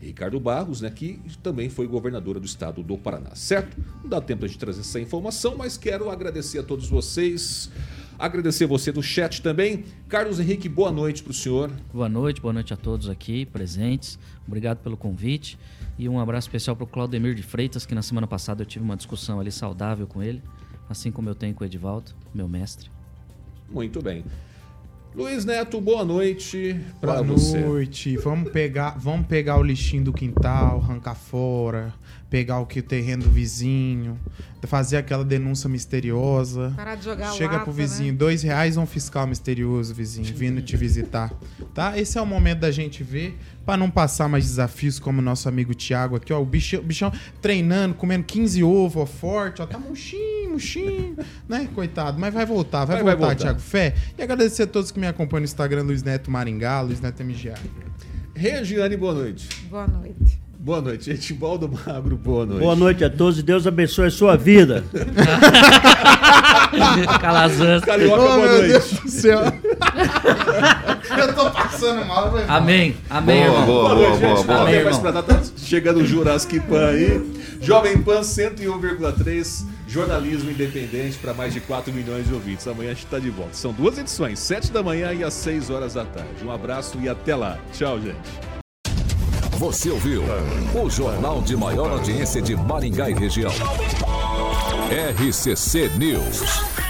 Ricardo Barros, né, que também foi governadora do estado do Paraná, certo? Não dá tempo de trazer essa informação, mas quero agradecer a todos vocês, agradecer você do chat também. Carlos Henrique, boa noite para o senhor. Boa noite, boa noite a todos aqui presentes. Obrigado pelo convite. E um abraço especial para o Claudemir de Freitas, que na semana passada eu tive uma discussão ali saudável com ele, assim como eu tenho com o Edivaldo, meu mestre. Muito bem. Luiz Neto, boa noite para Boa você. noite. Vamos pegar, vamos pegar o lixinho do quintal, arrancar fora, pegar o que o terreno do vizinho, fazer aquela denúncia misteriosa. Parar de jogar Chega lata, pro vizinho, né? dois reais um fiscal misterioso, vizinho, vindo te visitar. Tá? Esse é o momento da gente ver, pra não passar mais desafios como o nosso amigo Thiago aqui, ó. O bichão, bichão treinando, comendo 15 ovos, ó, forte, ó. Tá murchinho, murchinho, né? Coitado, mas vai voltar, vai, Vai- vai voltar, voltar. Thiago. Fé. E agradecer a todos que me acompanham no Instagram, Luiz Neto Maringá, Luiz Neto MGA. Regiane, boa noite. Boa noite. Boa noite, Edivaldo Magro, boa noite. Boa noite a todos e Deus abençoe a sua vida. Calazans. Carioca, Oh, boa meu noite. Deus do céu. Eu tô passando mal, velho. Amém. Amém, Boa, irmão. boa, Boa boa, gente. boa. Amém, irmão. tá chegando o Jurassic Pan aí. Jovem Pan 101,3, jornalismo independente para mais de 4 milhões de ouvintes. Amanhã a gente tá de volta. São duas edições, 7 da manhã e às 6 horas da tarde. Um abraço e até lá. Tchau, gente. Você ouviu o jornal de maior audiência de Maringá e região. RCC News.